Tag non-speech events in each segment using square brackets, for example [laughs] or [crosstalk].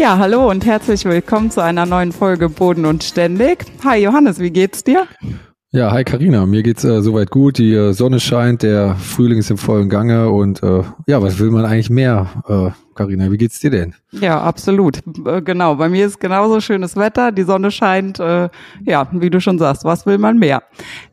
Ja, hallo und herzlich willkommen zu einer neuen Folge Boden und Ständig. Hi Johannes, wie geht's dir? Ja, hi Karina, mir geht's äh, soweit gut. Die äh, Sonne scheint, der Frühling ist im vollen Gange und äh, ja, was will man eigentlich mehr? Äh, Carina, wie geht's dir denn? Ja, absolut. Äh, genau, bei mir ist genauso schönes Wetter, die Sonne scheint. Äh, ja, wie du schon sagst, was will man mehr?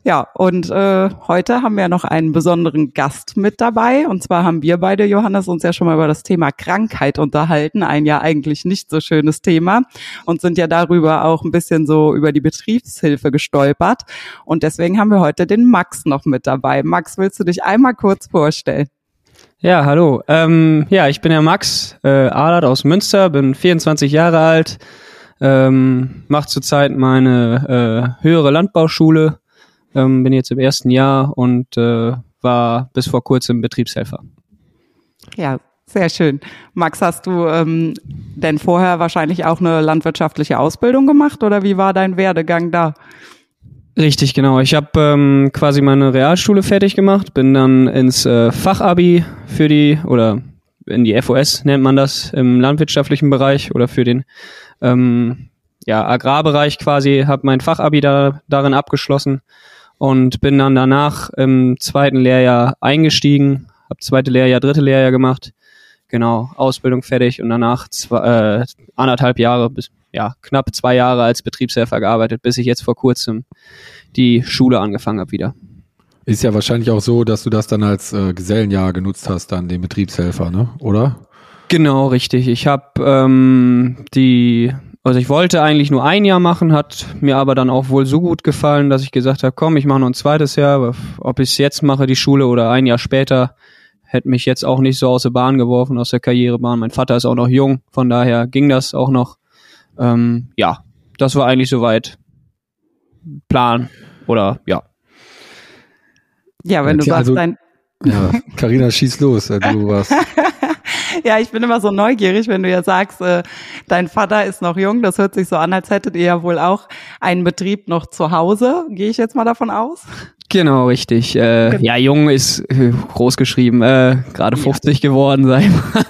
Ja, und äh, heute haben wir noch einen besonderen Gast mit dabei. Und zwar haben wir beide, Johannes, uns ja schon mal über das Thema Krankheit unterhalten. Ein ja eigentlich nicht so schönes Thema. Und sind ja darüber auch ein bisschen so über die Betriebshilfe gestolpert. Und deswegen haben wir heute den Max noch mit dabei. Max, willst du dich einmal kurz vorstellen? Ja, hallo. Ähm, ja, ich bin der Max äh, Ahlert aus Münster, bin 24 Jahre alt, ähm, mache zurzeit meine äh, höhere Landbauschule, ähm, bin jetzt im ersten Jahr und äh, war bis vor kurzem Betriebshelfer. Ja, sehr schön. Max, hast du ähm, denn vorher wahrscheinlich auch eine landwirtschaftliche Ausbildung gemacht oder wie war dein Werdegang da? Richtig, genau. Ich habe ähm, quasi meine Realschule fertig gemacht, bin dann ins äh, Fachabi für die oder in die FOS nennt man das im landwirtschaftlichen Bereich oder für den ähm, ja, Agrarbereich quasi, habe mein Fachabi da, darin abgeschlossen und bin dann danach im zweiten Lehrjahr eingestiegen, habe zweite Lehrjahr, dritte Lehrjahr gemacht, genau, Ausbildung fertig und danach zwei, äh, anderthalb Jahre bis ja, knapp zwei Jahre als Betriebshelfer gearbeitet, bis ich jetzt vor kurzem die Schule angefangen habe wieder. Ist ja wahrscheinlich auch so, dass du das dann als äh, Gesellenjahr genutzt hast, dann den Betriebshelfer, ne? Oder? Genau, richtig. Ich habe ähm, die, also ich wollte eigentlich nur ein Jahr machen, hat mir aber dann auch wohl so gut gefallen, dass ich gesagt habe, komm, ich mache noch ein zweites Jahr. Ob ich es jetzt mache, die Schule oder ein Jahr später, hätte mich jetzt auch nicht so aus der Bahn geworfen, aus der Karrierebahn. Mein Vater ist auch noch jung, von daher ging das auch noch. Ähm, ja, das war eigentlich soweit Plan oder ja. Ja, wenn ja, du sagst, also, dein. Ja, Carina, schieß los, du [laughs] warst. Ja, ich bin immer so neugierig, wenn du ja sagst, äh, dein Vater ist noch jung. Das hört sich so an, als hättet ihr ja wohl auch einen Betrieb noch zu Hause. Gehe ich jetzt mal davon aus? Genau, richtig. Äh, genau. Ja, jung ist äh, groß geschrieben, äh, gerade 50 ja. geworden, sag ich mal.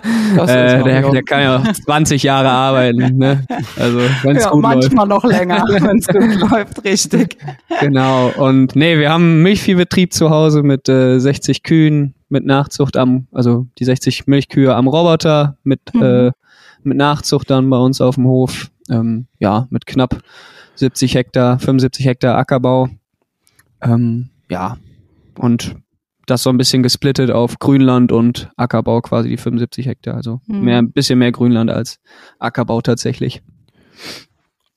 Äh, der, der, kann ja 20 Jahre arbeiten. Ne? Also wenn's ja, gut manchmal läuft. noch länger, wenn es gut [laughs] läuft, richtig. Genau. Und nee, wir haben Milchviehbetrieb zu Hause mit äh, 60 Kühen, mit Nachzucht am, also die 60 Milchkühe am Roboter, mit, mhm. äh, mit Nachzucht dann bei uns auf dem Hof. Ähm, ja, mit knapp 70 Hektar, 75 Hektar Ackerbau. Ähm, ja, und das so ein bisschen gesplittet auf Grünland und Ackerbau quasi die 75 Hektar. Also mhm. mehr, ein bisschen mehr Grünland als Ackerbau tatsächlich.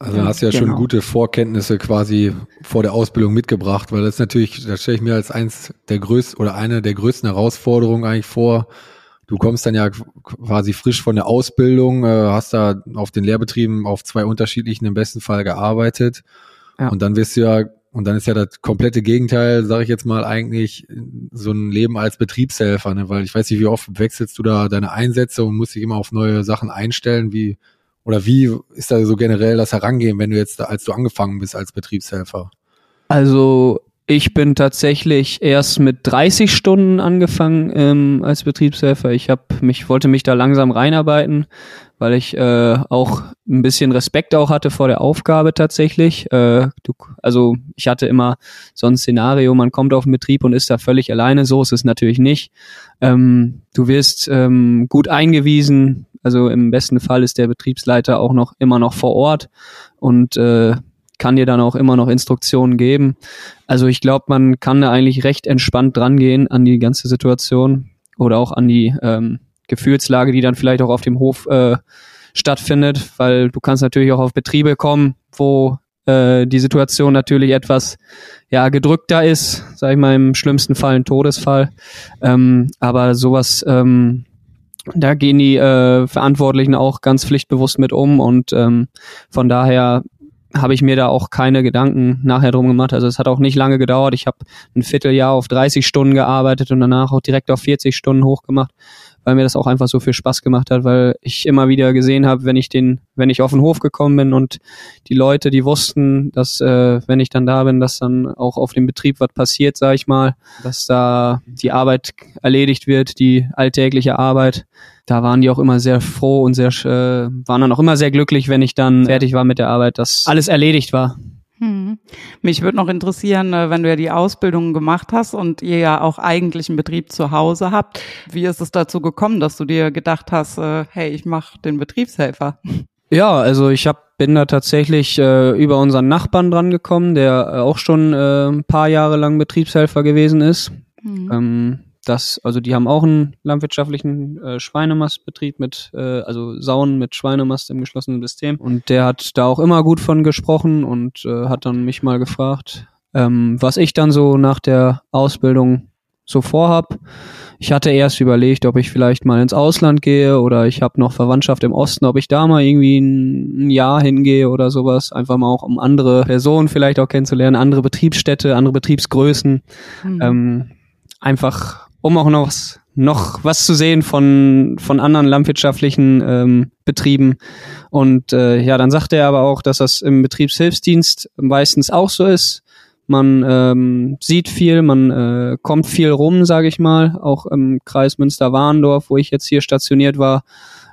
Also ja, hast du ja genau. schon gute Vorkenntnisse quasi vor der Ausbildung mitgebracht, weil das natürlich, das stelle ich mir als eins der größten oder eine der größten Herausforderungen eigentlich vor. Du kommst dann ja quasi frisch von der Ausbildung, äh, hast da auf den Lehrbetrieben auf zwei unterschiedlichen im besten Fall gearbeitet. Ja. Und dann wirst du ja und dann ist ja das komplette Gegenteil, sage ich jetzt mal, eigentlich so ein Leben als Betriebshelfer, ne? weil ich weiß nicht, wie oft wechselst du da deine Einsätze und musst dich immer auf neue Sachen einstellen, wie oder wie ist da so generell das Herangehen, wenn du jetzt, als du angefangen bist als Betriebshelfer? Also ich bin tatsächlich erst mit 30 Stunden angefangen ähm, als Betriebshelfer. Ich hab mich wollte mich da langsam reinarbeiten, weil ich äh, auch ein bisschen Respekt auch hatte vor der Aufgabe tatsächlich. Äh, du, also ich hatte immer so ein Szenario, man kommt auf den Betrieb und ist da völlig alleine. So ist es natürlich nicht. Ähm, du wirst ähm, gut eingewiesen. Also im besten Fall ist der Betriebsleiter auch noch immer noch vor Ort und äh, kann dir dann auch immer noch Instruktionen geben. Also ich glaube, man kann da eigentlich recht entspannt drangehen an die ganze Situation oder auch an die ähm, Gefühlslage, die dann vielleicht auch auf dem Hof äh, stattfindet, weil du kannst natürlich auch auf Betriebe kommen, wo äh, die Situation natürlich etwas ja gedrückter ist, sag ich mal im schlimmsten Fall ein Todesfall. Ähm, aber sowas ähm, da gehen die äh, Verantwortlichen auch ganz pflichtbewusst mit um und ähm, von daher habe ich mir da auch keine Gedanken nachher drum gemacht. Also es hat auch nicht lange gedauert. Ich habe ein Vierteljahr auf 30 Stunden gearbeitet und danach auch direkt auf 40 Stunden hochgemacht weil mir das auch einfach so viel Spaß gemacht hat, weil ich immer wieder gesehen habe, wenn ich den, wenn ich auf den Hof gekommen bin und die Leute, die wussten, dass äh, wenn ich dann da bin, dass dann auch auf dem Betrieb was passiert, sage ich mal, dass da die Arbeit erledigt wird, die alltägliche Arbeit. Da waren die auch immer sehr froh und sehr äh, waren dann auch immer sehr glücklich, wenn ich dann fertig war mit der Arbeit, dass alles erledigt war. Hm. Mich würde noch interessieren, äh, wenn du ja die Ausbildung gemacht hast und ihr ja auch eigentlich einen Betrieb zu Hause habt, wie ist es dazu gekommen, dass du dir gedacht hast, äh, hey, ich mache den Betriebshelfer? Ja, also ich hab, bin da tatsächlich äh, über unseren Nachbarn dran gekommen, der äh, auch schon äh, ein paar Jahre lang Betriebshelfer gewesen ist. Mhm. Ähm, das, also die haben auch einen landwirtschaftlichen äh, Schweinemastbetrieb mit, äh, also Sauen mit Schweinemast im geschlossenen System. Und der hat da auch immer gut von gesprochen und äh, hat dann mich mal gefragt, ähm, was ich dann so nach der Ausbildung so vorhab. Ich hatte erst überlegt, ob ich vielleicht mal ins Ausland gehe oder ich habe noch Verwandtschaft im Osten, ob ich da mal irgendwie ein, ein Jahr hingehe oder sowas. Einfach mal auch um andere Personen vielleicht auch kennenzulernen, andere Betriebsstätte, andere Betriebsgrößen. Mhm. Ähm, einfach um auch noch was, noch was zu sehen von, von anderen landwirtschaftlichen ähm, Betrieben. Und äh, ja, dann sagt er aber auch, dass das im Betriebshilfsdienst meistens auch so ist. Man ähm, sieht viel, man äh, kommt viel rum, sage ich mal, auch im Kreis Münster-Warendorf, wo ich jetzt hier stationiert war.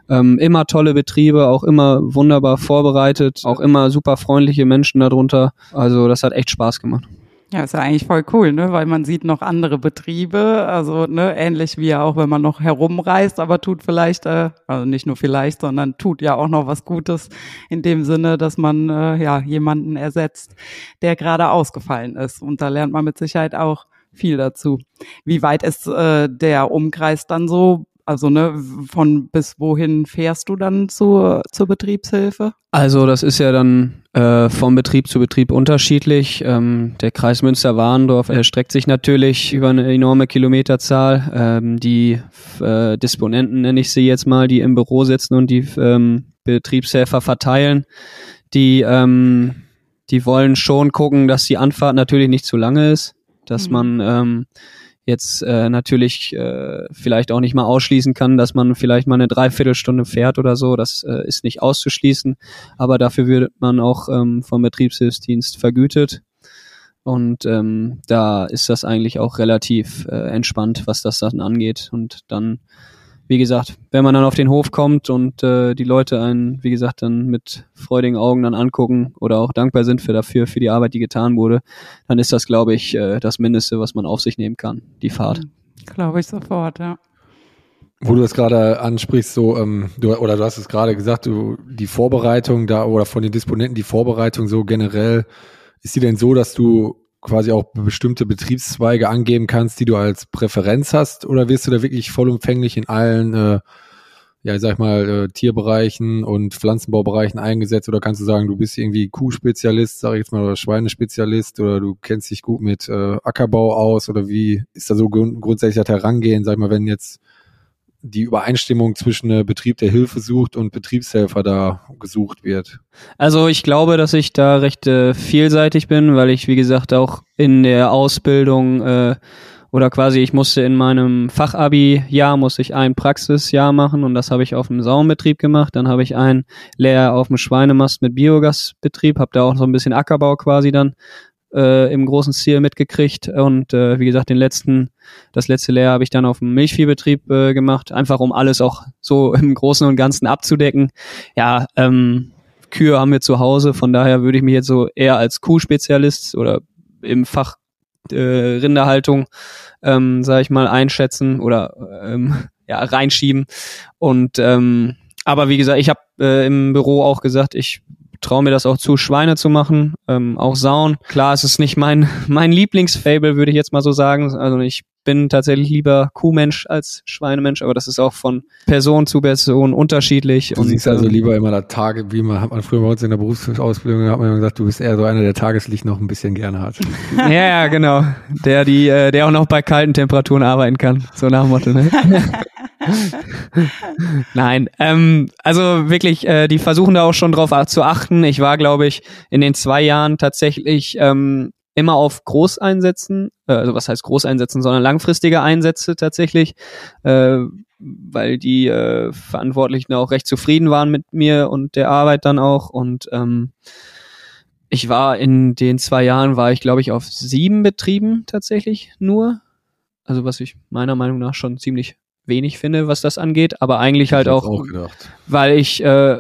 Ähm, immer tolle Betriebe, auch immer wunderbar vorbereitet, auch immer super freundliche Menschen darunter. Also das hat echt Spaß gemacht. Ja, ist ja eigentlich voll cool, ne? Weil man sieht noch andere Betriebe, also ne, ähnlich wie ja auch, wenn man noch herumreist, aber tut vielleicht, äh, also nicht nur vielleicht, sondern tut ja auch noch was Gutes in dem Sinne, dass man äh, ja jemanden ersetzt, der gerade ausgefallen ist. Und da lernt man mit Sicherheit auch viel dazu. Wie weit ist äh, der Umkreis dann so also ne, von bis wohin fährst du dann zur, zur Betriebshilfe? Also das ist ja dann äh, vom Betrieb zu Betrieb unterschiedlich. Ähm, der Kreis Münster-Warendorf erstreckt sich natürlich über eine enorme Kilometerzahl. Ähm, die äh, Disponenten nenne ich sie jetzt mal, die im Büro sitzen und die ähm, Betriebshelfer verteilen, die ähm, die wollen schon gucken, dass die Anfahrt natürlich nicht zu lange ist, dass mhm. man ähm, jetzt äh, natürlich äh, vielleicht auch nicht mal ausschließen kann, dass man vielleicht mal eine Dreiviertelstunde fährt oder so. Das äh, ist nicht auszuschließen, aber dafür wird man auch ähm, vom Betriebshilfsdienst vergütet. Und ähm, da ist das eigentlich auch relativ äh, entspannt, was das dann angeht. Und dann wie gesagt, wenn man dann auf den Hof kommt und äh, die Leute einen, wie gesagt, dann mit freudigen Augen dann angucken oder auch dankbar sind für dafür, für die Arbeit, die getan wurde, dann ist das, glaube ich, äh, das Mindeste, was man auf sich nehmen kann, die Fahrt. Glaube ich sofort, ja. Wo du das gerade ansprichst, so, ähm, du, oder du hast es gerade gesagt, du, die Vorbereitung da oder von den Disponenten, die Vorbereitung so generell, ist die denn so, dass du quasi auch bestimmte Betriebszweige angeben kannst, die du als Präferenz hast? Oder wirst du da wirklich vollumfänglich in allen, äh, ja, ich sag mal, äh, Tierbereichen und Pflanzenbaubereichen eingesetzt? Oder kannst du sagen, du bist irgendwie Kuhspezialist, sag ich jetzt mal, oder Schweinespezialist oder du kennst dich gut mit äh, Ackerbau aus? Oder wie ist da so grund grundsätzlich das Herangehen, sag ich mal, wenn jetzt die Übereinstimmung zwischen äh, Betrieb, der Hilfe sucht und Betriebshelfer da gesucht wird? Also ich glaube, dass ich da recht äh, vielseitig bin, weil ich, wie gesagt, auch in der Ausbildung äh, oder quasi ich musste in meinem Fachabi-Jahr musste ich ein Praxisjahr machen und das habe ich auf dem Saumbetrieb gemacht. Dann habe ich ein Lehr auf dem Schweinemast mit Biogasbetrieb, habe da auch so ein bisschen Ackerbau quasi dann äh, im großen Stil mitgekriegt. Und äh, wie gesagt den letzten das letzte Lehr habe ich dann auf dem Milchviehbetrieb äh, gemacht. Einfach um alles auch so [laughs] im Großen und Ganzen abzudecken. Ja ähm, Kühe haben wir zu Hause. Von daher würde ich mich jetzt so eher als Kuhspezialist oder im Fach äh, Rinderhaltung ähm, sage ich mal einschätzen oder ähm, [laughs] ja reinschieben. Und ähm, aber wie gesagt ich habe äh, im Büro auch gesagt ich traue mir das auch zu, Schweine zu machen, ähm, auch Sauen. Klar, es ist nicht mein, [laughs] mein Lieblingsfable, würde ich jetzt mal so sagen. Also ich bin tatsächlich lieber Kuhmensch als Schweinemensch, aber das ist auch von Person zu Person unterschiedlich. Du und, siehst also ähm, lieber immer da Tage, wie man hat man früher bei uns in der Berufsausbildung hat man gesagt, du bist eher so einer, der Tageslicht noch ein bisschen gerne hat. [laughs] ja, ja, genau. Der, die, äh, der auch noch bei kalten Temperaturen arbeiten kann. So nach dem Motto, ne? [laughs] [laughs] Nein, ähm, also wirklich, äh, die versuchen da auch schon drauf zu achten. Ich war, glaube ich, in den zwei Jahren tatsächlich ähm, immer auf Großeinsätzen, äh, also was heißt Großeinsätzen, sondern langfristige Einsätze tatsächlich, äh, weil die äh, Verantwortlichen auch recht zufrieden waren mit mir und der Arbeit dann auch und ähm, ich war in den zwei Jahren, war ich glaube ich auf sieben Betrieben tatsächlich nur. Also was ich meiner Meinung nach schon ziemlich wenig finde, was das angeht, aber eigentlich halt auch, auch weil ich, äh,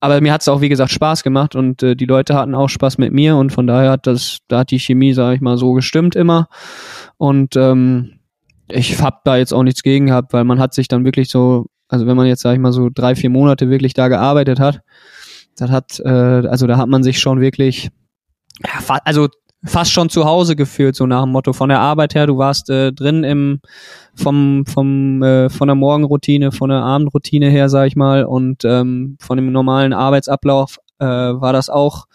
aber mir hat es auch wie gesagt Spaß gemacht und äh, die Leute hatten auch Spaß mit mir und von daher hat das, da hat die Chemie, sage ich mal, so gestimmt immer. Und ähm, ich hab da jetzt auch nichts gegen gehabt, weil man hat sich dann wirklich so, also wenn man jetzt sage ich mal so drei vier Monate wirklich da gearbeitet hat, das hat, äh, also da hat man sich schon wirklich ja, also fast schon zu Hause gefühlt, so nach dem Motto von der Arbeit her. Du warst äh, drin im vom vom äh, von der Morgenroutine, von der Abendroutine her, sag ich mal, und ähm, von dem normalen Arbeitsablauf äh, war das auch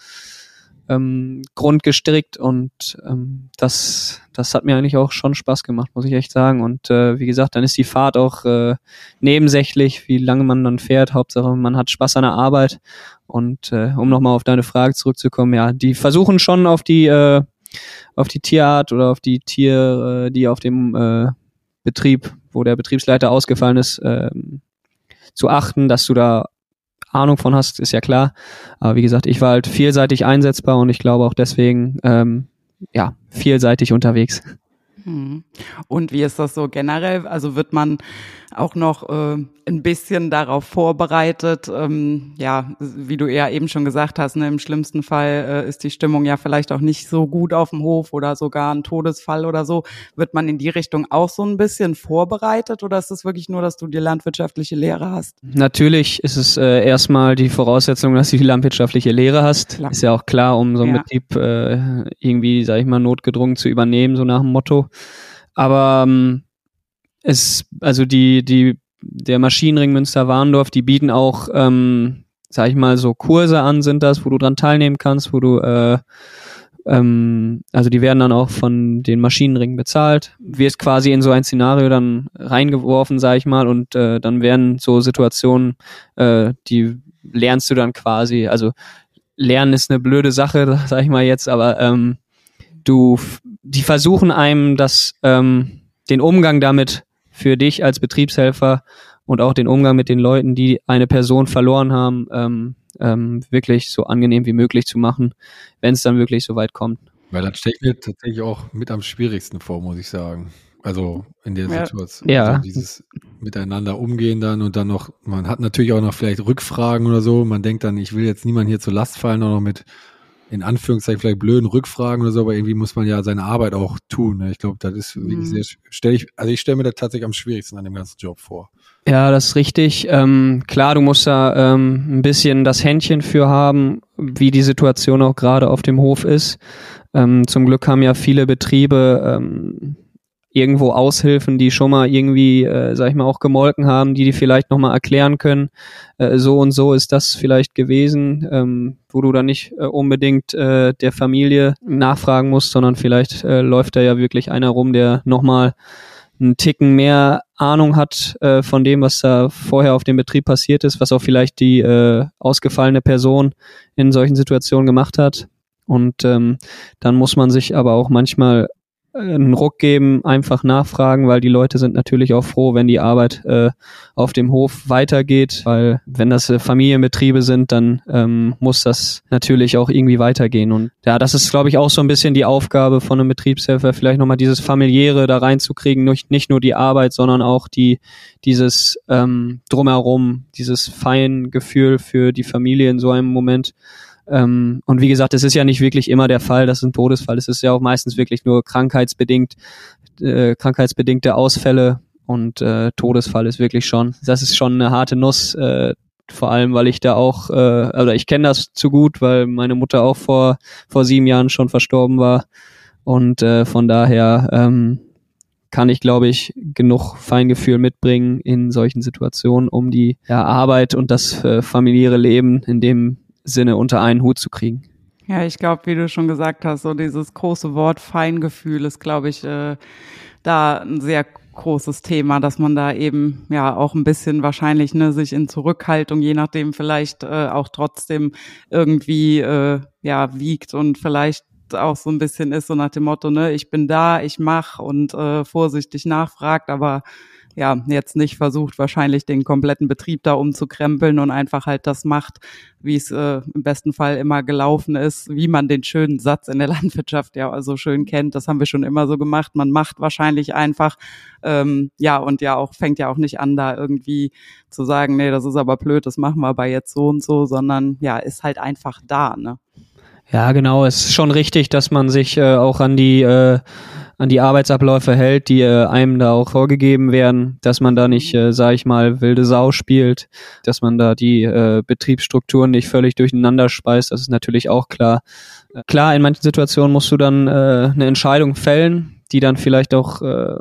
ähm, grundgestrickt und ähm, das das hat mir eigentlich auch schon Spaß gemacht, muss ich echt sagen. Und äh, wie gesagt, dann ist die Fahrt auch äh, nebensächlich, wie lange man dann fährt. Hauptsache, man hat Spaß an der Arbeit und äh, um nochmal auf deine Frage zurückzukommen, ja, die versuchen schon auf die äh, auf die Tierart oder auf die Tiere, die auf dem äh, Betrieb, wo der Betriebsleiter ausgefallen ist, äh, zu achten, dass du da Ahnung von hast, ist ja klar. Aber wie gesagt, ich war halt vielseitig einsetzbar und ich glaube auch deswegen ähm, ja vielseitig unterwegs. Hm. Und wie ist das so generell? Also wird man auch noch äh, ein bisschen darauf vorbereitet? Ähm, ja, wie du ja eben schon gesagt hast, ne, im schlimmsten Fall äh, ist die Stimmung ja vielleicht auch nicht so gut auf dem Hof oder sogar ein Todesfall oder so. Wird man in die Richtung auch so ein bisschen vorbereitet oder ist es wirklich nur, dass du die landwirtschaftliche Lehre hast? Natürlich ist es äh, erstmal die Voraussetzung, dass du die landwirtschaftliche Lehre hast. Klar. Ist ja auch klar, um so einen ja. Betrieb äh, irgendwie, sag ich mal, notgedrungen zu übernehmen, so nach dem Motto. Aber ähm, es, also die, die, der Maschinenring Münster-Warndorf, die bieten auch, ähm, sag ich mal, so Kurse an, sind das, wo du dran teilnehmen kannst, wo du, äh, ähm, also die werden dann auch von den Maschinenringen bezahlt, wirst quasi in so ein Szenario dann reingeworfen, sag ich mal, und äh, dann werden so Situationen, äh, die lernst du dann quasi, also Lernen ist eine blöde Sache, [laughs] sag ich mal jetzt, aber ähm, du, die versuchen einem das, ähm, den Umgang damit für dich als Betriebshelfer und auch den Umgang mit den Leuten, die eine Person verloren haben, ähm, ähm, wirklich so angenehm wie möglich zu machen, wenn es dann wirklich so weit kommt. Weil das stelle ich mir tatsächlich auch mit am schwierigsten vor, muss ich sagen. Also in der ja. Situation. Ja. Also dieses miteinander umgehen dann und dann noch, man hat natürlich auch noch vielleicht Rückfragen oder so. Man denkt dann, ich will jetzt niemanden hier zur Last fallen, auch noch mit in Anführungszeichen vielleicht blöden Rückfragen oder so, aber irgendwie muss man ja seine Arbeit auch tun. Ne? Ich glaube, das ist wirklich mhm. sehr, stelle ich, also ich stelle mir das tatsächlich am schwierigsten an dem ganzen Job vor. Ja, das ist richtig. Ähm, klar, du musst da ähm, ein bisschen das Händchen für haben, wie die Situation auch gerade auf dem Hof ist. Ähm, zum Glück haben ja viele Betriebe ähm, irgendwo Aushilfen, die schon mal irgendwie, äh, sag ich mal, auch gemolken haben, die die vielleicht nochmal erklären können, äh, so und so ist das vielleicht gewesen, ähm, wo du dann nicht äh, unbedingt äh, der Familie nachfragen musst, sondern vielleicht äh, läuft da ja wirklich einer rum, der nochmal einen Ticken mehr Ahnung hat äh, von dem, was da vorher auf dem Betrieb passiert ist, was auch vielleicht die äh, ausgefallene Person in solchen Situationen gemacht hat. Und ähm, dann muss man sich aber auch manchmal einen Ruck geben, einfach nachfragen, weil die Leute sind natürlich auch froh, wenn die Arbeit äh, auf dem Hof weitergeht, weil wenn das äh, Familienbetriebe sind, dann ähm, muss das natürlich auch irgendwie weitergehen. Und ja, das ist, glaube ich, auch so ein bisschen die Aufgabe von einem Betriebshelfer, vielleicht nochmal dieses familiäre da reinzukriegen, nicht, nicht nur die Arbeit, sondern auch die dieses ähm, drumherum, dieses Feingefühl für die Familie in so einem Moment. Ähm, und wie gesagt, es ist ja nicht wirklich immer der Fall, dass ein Todesfall. Es ist ja auch meistens wirklich nur krankheitsbedingt, äh, krankheitsbedingte Ausfälle und äh, Todesfall ist wirklich schon, das ist schon eine harte Nuss, äh, vor allem, weil ich da auch, äh, oder ich kenne das zu gut, weil meine Mutter auch vor, vor sieben Jahren schon verstorben war. Und äh, von daher ähm, kann ich, glaube ich, genug Feingefühl mitbringen in solchen Situationen, um die ja, Arbeit und das äh, familiäre Leben in dem Sinne unter einen Hut zu kriegen. Ja, ich glaube, wie du schon gesagt hast, so dieses große Wort Feingefühl ist, glaube ich, äh, da ein sehr großes Thema, dass man da eben ja auch ein bisschen wahrscheinlich ne, sich in Zurückhaltung, je nachdem vielleicht äh, auch trotzdem irgendwie äh, ja wiegt und vielleicht auch so ein bisschen ist so nach dem Motto, ne, ich bin da, ich mach und äh, vorsichtig nachfragt, aber ja, jetzt nicht versucht, wahrscheinlich den kompletten Betrieb da umzukrempeln und einfach halt das macht, wie es äh, im besten Fall immer gelaufen ist, wie man den schönen Satz in der [laughs] Landwirtschaft ja also schön kennt. Das haben wir schon immer so gemacht. Man macht wahrscheinlich einfach, ähm, ja, und ja auch, fängt ja auch nicht an, da irgendwie zu sagen, nee, das ist aber blöd, das machen wir aber jetzt so und so, sondern ja, ist halt einfach da, ne? Ja, genau. Es ist schon richtig, dass man sich äh, auch an die äh, an die Arbeitsabläufe hält, die äh, einem da auch vorgegeben werden, dass man da nicht, äh, sag ich mal, wilde Sau spielt, dass man da die äh, Betriebsstrukturen nicht völlig durcheinander speist, das ist natürlich auch klar. Äh, klar, in manchen Situationen musst du dann äh, eine Entscheidung fällen, die dann vielleicht auch äh,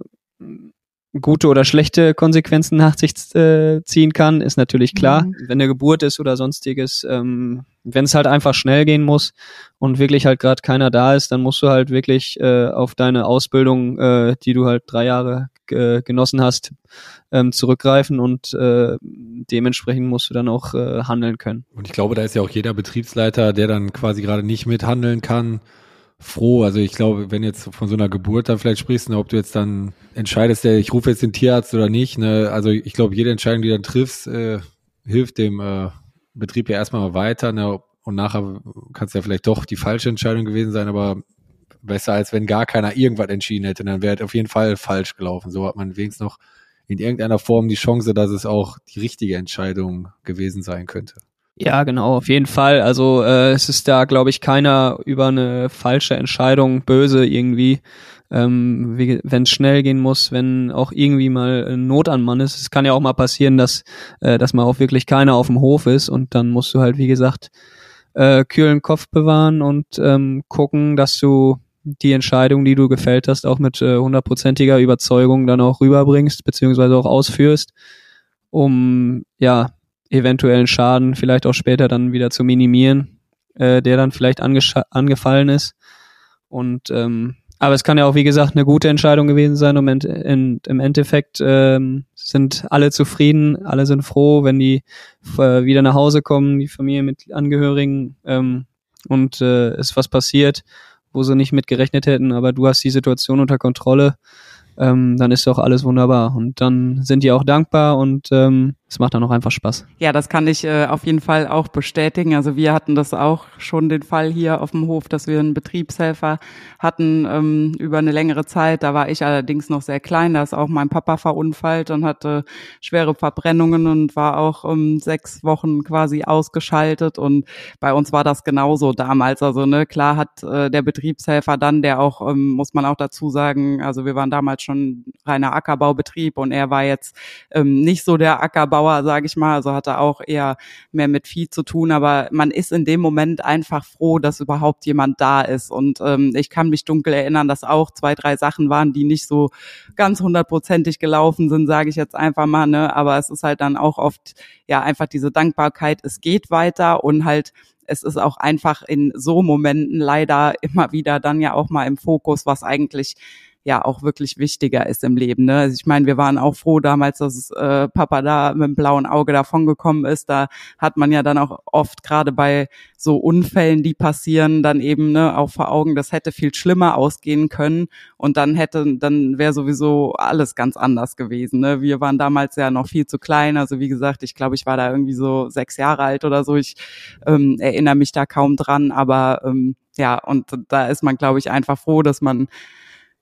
gute oder schlechte Konsequenzen nach sich äh, ziehen kann, ist natürlich klar. Mhm. Wenn eine Geburt ist oder sonstiges, ähm, wenn es halt einfach schnell gehen muss und wirklich halt gerade keiner da ist, dann musst du halt wirklich äh, auf deine Ausbildung, äh, die du halt drei Jahre genossen hast, ähm, zurückgreifen und äh, dementsprechend musst du dann auch äh, handeln können. Und ich glaube, da ist ja auch jeder Betriebsleiter, der dann quasi gerade nicht mithandeln kann, froh. Also ich glaube, wenn jetzt von so einer Geburt dann vielleicht sprichst, ne, ob du jetzt dann entscheidest, ich rufe jetzt den Tierarzt oder nicht, ne, also ich glaube, jede Entscheidung, die du dann triffst, äh, hilft dem äh, Betrieb ja erstmal weiter, ne, und nachher kann es ja vielleicht doch die falsche Entscheidung gewesen sein, aber besser als wenn gar keiner irgendwas entschieden hätte, dann wäre es auf jeden Fall falsch gelaufen. So hat man wenigstens noch in irgendeiner Form die Chance, dass es auch die richtige Entscheidung gewesen sein könnte. Ja, genau, auf jeden Fall. Also äh, es ist da, glaube ich, keiner über eine falsche Entscheidung böse irgendwie. Ähm, wenn es schnell gehen muss, wenn auch irgendwie mal ein Not an Mann ist. Es kann ja auch mal passieren, dass, äh, dass mal auch wirklich keiner auf dem Hof ist und dann musst du halt, wie gesagt, äh, kühlen Kopf bewahren und ähm, gucken, dass du die Entscheidung, die du gefällt hast, auch mit äh, hundertprozentiger Überzeugung dann auch rüberbringst, beziehungsweise auch ausführst, um ja eventuellen Schaden vielleicht auch später dann wieder zu minimieren, äh, der dann vielleicht angefallen ist. Und ähm, aber es kann ja auch, wie gesagt, eine gute Entscheidung gewesen sein. Und in, im Endeffekt ähm, sind alle zufrieden, alle sind froh, wenn die äh, wieder nach Hause kommen, die Familie mit Angehörigen ähm, und äh, ist was passiert, wo sie nicht mit gerechnet hätten. Aber du hast die Situation unter Kontrolle ähm, dann ist doch alles wunderbar. Und dann sind die auch dankbar und ähm, es macht dann auch einfach Spaß. Ja, das kann ich äh, auf jeden Fall auch bestätigen. Also wir hatten das auch schon den Fall hier auf dem Hof, dass wir einen Betriebshelfer hatten ähm, über eine längere Zeit. Da war ich allerdings noch sehr klein. Da ist auch mein Papa verunfallt und hatte schwere Verbrennungen und war auch um sechs Wochen quasi ausgeschaltet. Und bei uns war das genauso damals. Also ne, klar hat äh, der Betriebshelfer dann, der auch, ähm, muss man auch dazu sagen, also wir waren damals schon reiner Ackerbaubetrieb und er war jetzt ähm, nicht so der Ackerbau Bauer, sage ich mal, also hatte auch eher mehr mit Vieh zu tun, aber man ist in dem Moment einfach froh, dass überhaupt jemand da ist. Und ähm, ich kann mich dunkel erinnern, dass auch zwei, drei Sachen waren, die nicht so ganz hundertprozentig gelaufen sind, sage ich jetzt einfach mal. Ne? Aber es ist halt dann auch oft ja einfach diese Dankbarkeit, es geht weiter und halt es ist auch einfach in so Momenten leider immer wieder dann ja auch mal im Fokus, was eigentlich ja auch wirklich wichtiger ist im Leben. Ne? Also ich meine, wir waren auch froh damals, dass äh, Papa da mit dem blauen Auge davongekommen ist. Da hat man ja dann auch oft gerade bei so Unfällen, die passieren, dann eben ne, auch vor Augen, das hätte viel schlimmer ausgehen können und dann hätte, dann wäre sowieso alles ganz anders gewesen. Ne? Wir waren damals ja noch viel zu klein. Also wie gesagt, ich glaube, ich war da irgendwie so sechs Jahre alt oder so. Ich ähm, erinnere mich da kaum dran, aber ähm, ja, und da ist man, glaube ich, einfach froh, dass man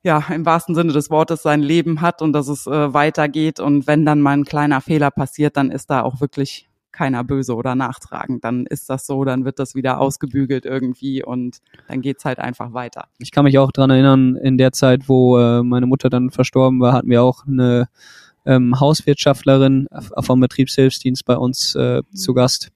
ja, im wahrsten Sinne des Wortes sein Leben hat und dass es äh, weitergeht. Und wenn dann mal ein kleiner Fehler passiert, dann ist da auch wirklich keiner böse oder nachtragend. Dann ist das so, dann wird das wieder ausgebügelt irgendwie und dann geht's halt einfach weiter. Ich kann mich auch dran erinnern, in der Zeit, wo äh, meine Mutter dann verstorben war, hatten wir auch eine ähm, Hauswirtschaftlerin vom Betriebshilfsdienst bei uns äh, zu Gast.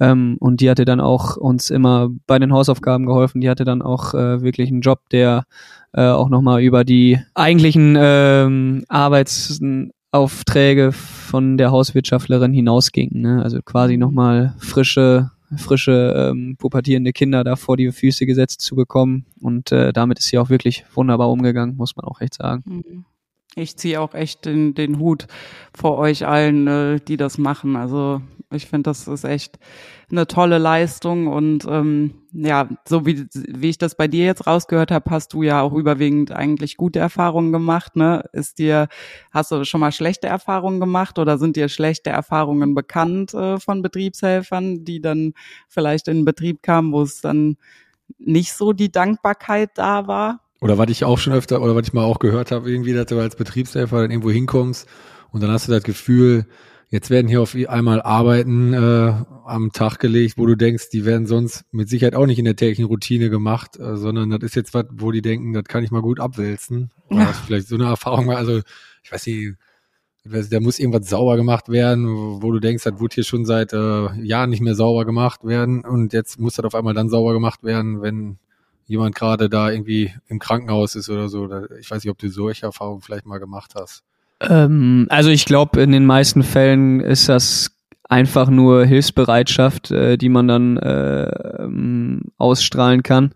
Ähm, und die hatte dann auch uns immer bei den Hausaufgaben geholfen. Die hatte dann auch äh, wirklich einen Job, der äh, auch nochmal über die eigentlichen ähm, Arbeitsaufträge von der Hauswirtschaftlerin hinausging. Ne? Also quasi nochmal frische frische ähm, pubertierende Kinder da vor die Füße gesetzt zu bekommen. Und äh, damit ist sie auch wirklich wunderbar umgegangen, muss man auch echt sagen. Mhm ich ziehe auch echt den, den Hut vor euch allen, äh, die das machen. Also ich finde, das ist echt eine tolle Leistung und ähm, ja, so wie, wie ich das bei dir jetzt rausgehört habe, hast du ja auch überwiegend eigentlich gute Erfahrungen gemacht. Ne? Ist dir, hast du schon mal schlechte Erfahrungen gemacht oder sind dir schlechte Erfahrungen bekannt äh, von Betriebshelfern, die dann vielleicht in den Betrieb kamen, wo es dann nicht so die Dankbarkeit da war? Oder was ich auch schon öfter, oder was ich mal auch gehört habe, irgendwie, dass du als Betriebshelfer dann irgendwo hinkommst und dann hast du das Gefühl, jetzt werden hier auf einmal Arbeiten äh, am Tag gelegt, wo du denkst, die werden sonst mit Sicherheit auch nicht in der täglichen Routine gemacht, äh, sondern das ist jetzt was, wo die denken, das kann ich mal gut abwälzen. Oder ja. vielleicht so eine Erfahrung also ich weiß nicht, da muss irgendwas sauber gemacht werden, wo du denkst, das wurde hier schon seit äh, Jahren nicht mehr sauber gemacht werden und jetzt muss das auf einmal dann sauber gemacht werden, wenn jemand gerade da irgendwie im Krankenhaus ist oder so. Ich weiß nicht, ob du solche Erfahrungen vielleicht mal gemacht hast. Ähm, also ich glaube, in den meisten Fällen ist das einfach nur Hilfsbereitschaft, äh, die man dann äh, ähm, ausstrahlen kann,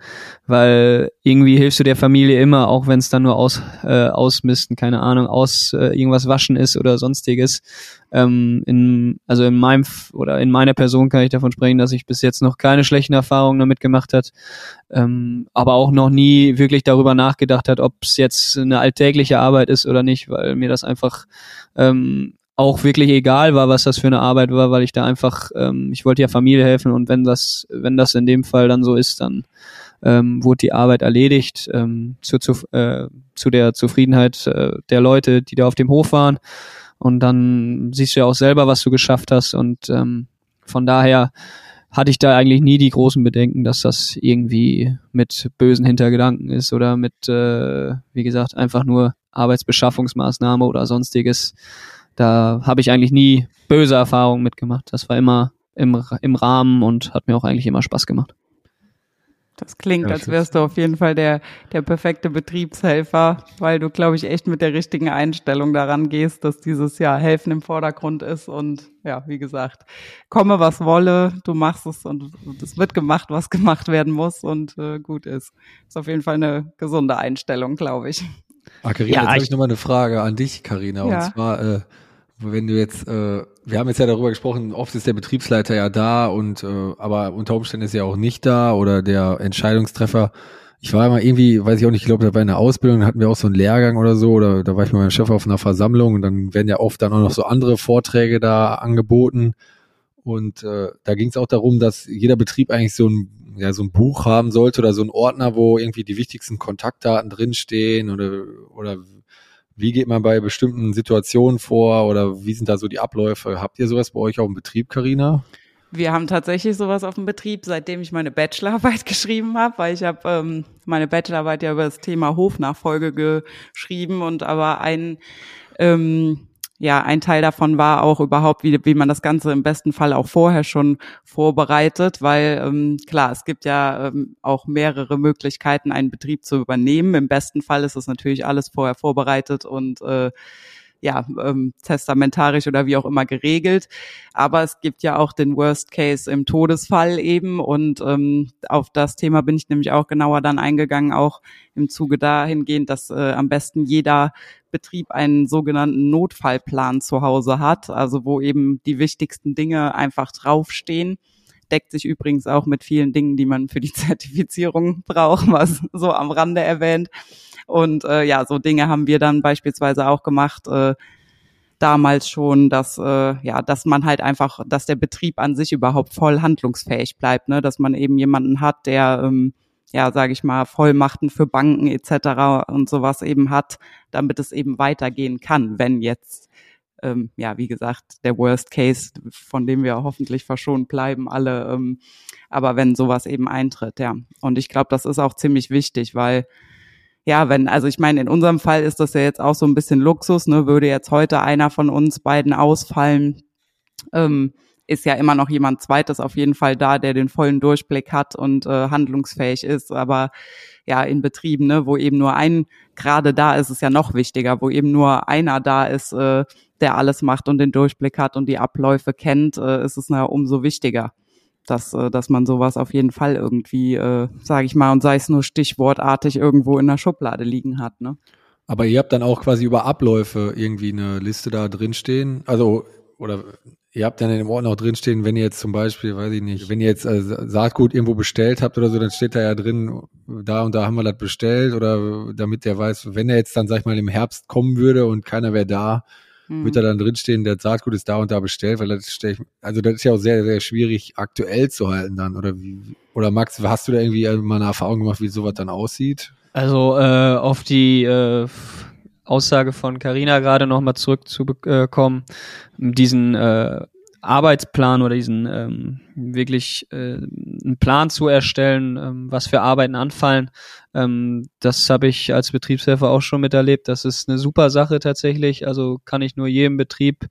weil irgendwie hilfst du der Familie immer, auch wenn es dann nur aus äh, ausmisten, keine Ahnung, aus äh, irgendwas waschen ist oder sonstiges. Ähm, in, also in meinem oder in meiner Person kann ich davon sprechen, dass ich bis jetzt noch keine schlechten Erfahrungen damit gemacht hat, ähm, aber auch noch nie wirklich darüber nachgedacht hat, ob es jetzt eine alltägliche Arbeit ist oder nicht, weil mir das einfach ähm, auch wirklich egal war, was das für eine Arbeit war, weil ich da einfach, ähm, ich wollte ja Familie helfen und wenn das, wenn das in dem Fall dann so ist, dann ähm, wurde die Arbeit erledigt ähm, zu, zu, äh, zu der Zufriedenheit äh, der Leute, die da auf dem Hof waren. Und dann siehst du ja auch selber, was du geschafft hast. Und ähm, von daher hatte ich da eigentlich nie die großen Bedenken, dass das irgendwie mit bösen Hintergedanken ist oder mit, äh, wie gesagt, einfach nur Arbeitsbeschaffungsmaßnahme oder sonstiges da habe ich eigentlich nie böse Erfahrungen mitgemacht. Das war immer im, im Rahmen und hat mir auch eigentlich immer Spaß gemacht. Das klingt, als wärst du auf jeden Fall der, der perfekte Betriebshelfer, weil du, glaube ich, echt mit der richtigen Einstellung daran gehst, dass dieses Jahr Helfen im Vordergrund ist und ja, wie gesagt, komme was wolle, du machst es und es wird gemacht, was gemacht werden muss und äh, gut ist. Ist auf jeden Fall eine gesunde Einstellung, glaube ich. Ah, Carina, ja, jetzt habe ich nochmal eine Frage an dich, Carina, ja. und zwar, äh, wenn du jetzt, äh, wir haben jetzt ja darüber gesprochen, oft ist der Betriebsleiter ja da und äh, aber unter Umständen ist er auch nicht da oder der Entscheidungstreffer. Ich war mal irgendwie, weiß ich auch nicht, ich glaube, da war in der Ausbildung, hatten wir auch so einen Lehrgang oder so, oder da war ich mit meinem Chef auf einer Versammlung und dann werden ja oft dann auch noch so andere Vorträge da angeboten. Und äh, da ging es auch darum, dass jeder Betrieb eigentlich so ein, ja, so ein Buch haben sollte oder so ein Ordner, wo irgendwie die wichtigsten Kontaktdaten drinstehen oder, oder wie geht man bei bestimmten Situationen vor oder wie sind da so die Abläufe? Habt ihr sowas bei euch auf dem Betrieb, Karina? Wir haben tatsächlich sowas auf dem Betrieb, seitdem ich meine Bachelorarbeit [laughs] geschrieben habe, weil ich habe ähm, meine Bachelorarbeit ja über das Thema Hofnachfolge geschrieben und aber ein ähm, ja, ein Teil davon war auch überhaupt, wie, wie man das Ganze im besten Fall auch vorher schon vorbereitet, weil ähm, klar, es gibt ja ähm, auch mehrere Möglichkeiten, einen Betrieb zu übernehmen. Im besten Fall ist es natürlich alles vorher vorbereitet und äh, ja, ähm, testamentarisch oder wie auch immer geregelt. Aber es gibt ja auch den Worst Case im Todesfall eben und ähm, auf das Thema bin ich nämlich auch genauer dann eingegangen, auch im Zuge dahingehend, dass äh, am besten jeder Betrieb einen sogenannten Notfallplan zu Hause hat, also wo eben die wichtigsten Dinge einfach draufstehen deckt sich übrigens auch mit vielen Dingen, die man für die [laughs] Zertifizierung braucht, was so am Rande erwähnt. Und äh, ja, so Dinge haben wir dann beispielsweise auch gemacht. Äh, damals schon, dass äh, ja, dass man halt einfach, dass der Betrieb an sich überhaupt voll handlungsfähig bleibt, ne, dass man eben jemanden hat, der ähm, ja, sage ich mal, Vollmachten für Banken etc. und sowas eben hat, damit es eben weitergehen kann, wenn jetzt ähm, ja, wie gesagt, der Worst Case, von dem wir hoffentlich verschont bleiben, alle, ähm, aber wenn sowas eben eintritt, ja. Und ich glaube, das ist auch ziemlich wichtig, weil ja, wenn, also ich meine, in unserem Fall ist das ja jetzt auch so ein bisschen Luxus, ne, würde jetzt heute einer von uns beiden ausfallen, ähm, ist ja immer noch jemand zweites auf jeden Fall da, der den vollen Durchblick hat und äh, handlungsfähig ist. Aber ja, in Betrieben, ne, wo eben nur ein gerade da ist, ist ja noch wichtiger, wo eben nur einer da ist, äh, der alles macht und den Durchblick hat und die Abläufe kennt, äh, ist es na umso wichtiger dass, äh, dass man sowas auf jeden Fall irgendwie, äh, sage ich mal, und sei es nur stichwortartig irgendwo in der Schublade liegen hat. Ne? Aber ihr habt dann auch quasi über Abläufe irgendwie eine Liste da drin stehen. Also, oder ihr habt dann in dem Ordner auch drinstehen, wenn ihr jetzt zum Beispiel, weiß ich nicht, wenn ihr jetzt äh, Saatgut irgendwo bestellt habt oder so, dann steht da ja drin, da und da haben wir das bestellt oder damit der weiß, wenn er jetzt dann, sag ich mal, im Herbst kommen würde und keiner wäre da, hm. wird da dann drinstehen, der Saatgut ist da und da bestellt, weil das stelle ich, also das ist ja auch sehr, sehr schwierig aktuell zu halten dann oder wie, oder Max, hast du da irgendwie mal eine Erfahrung gemacht, wie sowas dann aussieht? Also äh, auf die äh, Aussage von Carina gerade nochmal zurückzukommen, diesen äh, Arbeitsplan oder diesen ähm, wirklich äh, einen Plan zu erstellen, ähm, was für Arbeiten anfallen. Ähm, das habe ich als Betriebshelfer auch schon miterlebt. Das ist eine super Sache tatsächlich. Also kann ich nur jedem Betrieb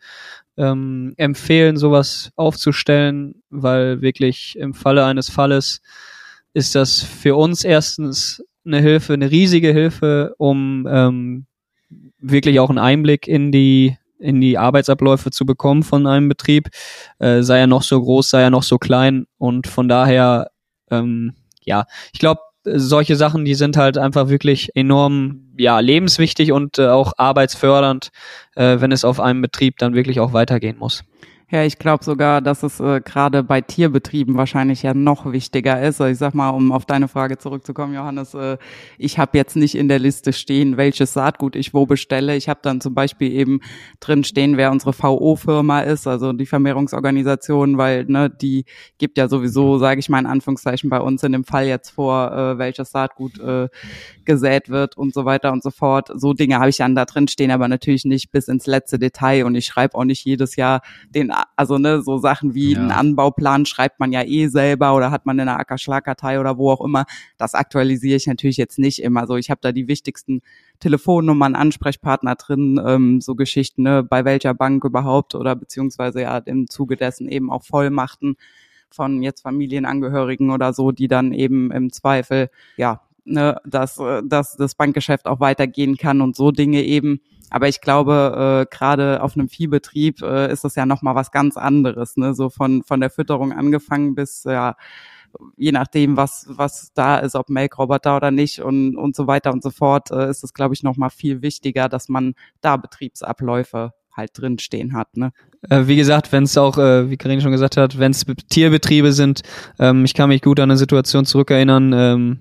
ähm, empfehlen, sowas aufzustellen, weil wirklich im Falle eines Falles ist das für uns erstens eine Hilfe, eine riesige Hilfe, um ähm, wirklich auch einen Einblick in die in die Arbeitsabläufe zu bekommen von einem Betrieb, äh, sei er noch so groß, sei er noch so klein und von daher, ähm, ja, ich glaube, solche Sachen, die sind halt einfach wirklich enorm, ja, lebenswichtig und äh, auch arbeitsfördernd, äh, wenn es auf einem Betrieb dann wirklich auch weitergehen muss. Ja, ich glaube sogar, dass es äh, gerade bei Tierbetrieben wahrscheinlich ja noch wichtiger ist. Also ich sag mal, um auf deine Frage zurückzukommen, Johannes, äh, ich habe jetzt nicht in der Liste stehen, welches Saatgut ich wo bestelle. Ich habe dann zum Beispiel eben drin stehen, wer unsere VO-Firma ist, also die Vermehrungsorganisation, weil ne, die gibt ja sowieso, sage ich mal in Anführungszeichen, bei uns in dem Fall jetzt vor, äh, welches Saatgut äh, gesät wird und so weiter und so fort. So Dinge habe ich dann da drin stehen, aber natürlich nicht bis ins letzte Detail und ich schreibe auch nicht jedes Jahr den also ne, so Sachen wie ja. einen Anbauplan schreibt man ja eh selber oder hat man in der Ackerschlagkartei oder wo auch immer. Das aktualisiere ich natürlich jetzt nicht immer. So, ich habe da die wichtigsten Telefonnummern, Ansprechpartner drin, ähm, so Geschichten, ne, bei welcher Bank überhaupt oder beziehungsweise ja im Zuge dessen eben auch Vollmachten von jetzt Familienangehörigen oder so, die dann eben im Zweifel ja ne, dass, äh, dass das Bankgeschäft auch weitergehen kann und so Dinge eben. Aber ich glaube, äh, gerade auf einem Viehbetrieb äh, ist das ja nochmal was ganz anderes, ne? So von, von der Fütterung angefangen bis ja je nachdem, was, was da ist, ob Melkroboter oder nicht und, und so weiter und so fort, äh, ist es, glaube ich, nochmal viel wichtiger, dass man da Betriebsabläufe halt drinstehen hat. Ne? Äh, wie gesagt, wenn es auch, äh, wie Karin schon gesagt hat, wenn es Tierbetriebe sind, ähm, ich kann mich gut an eine Situation zurückerinnern, ähm,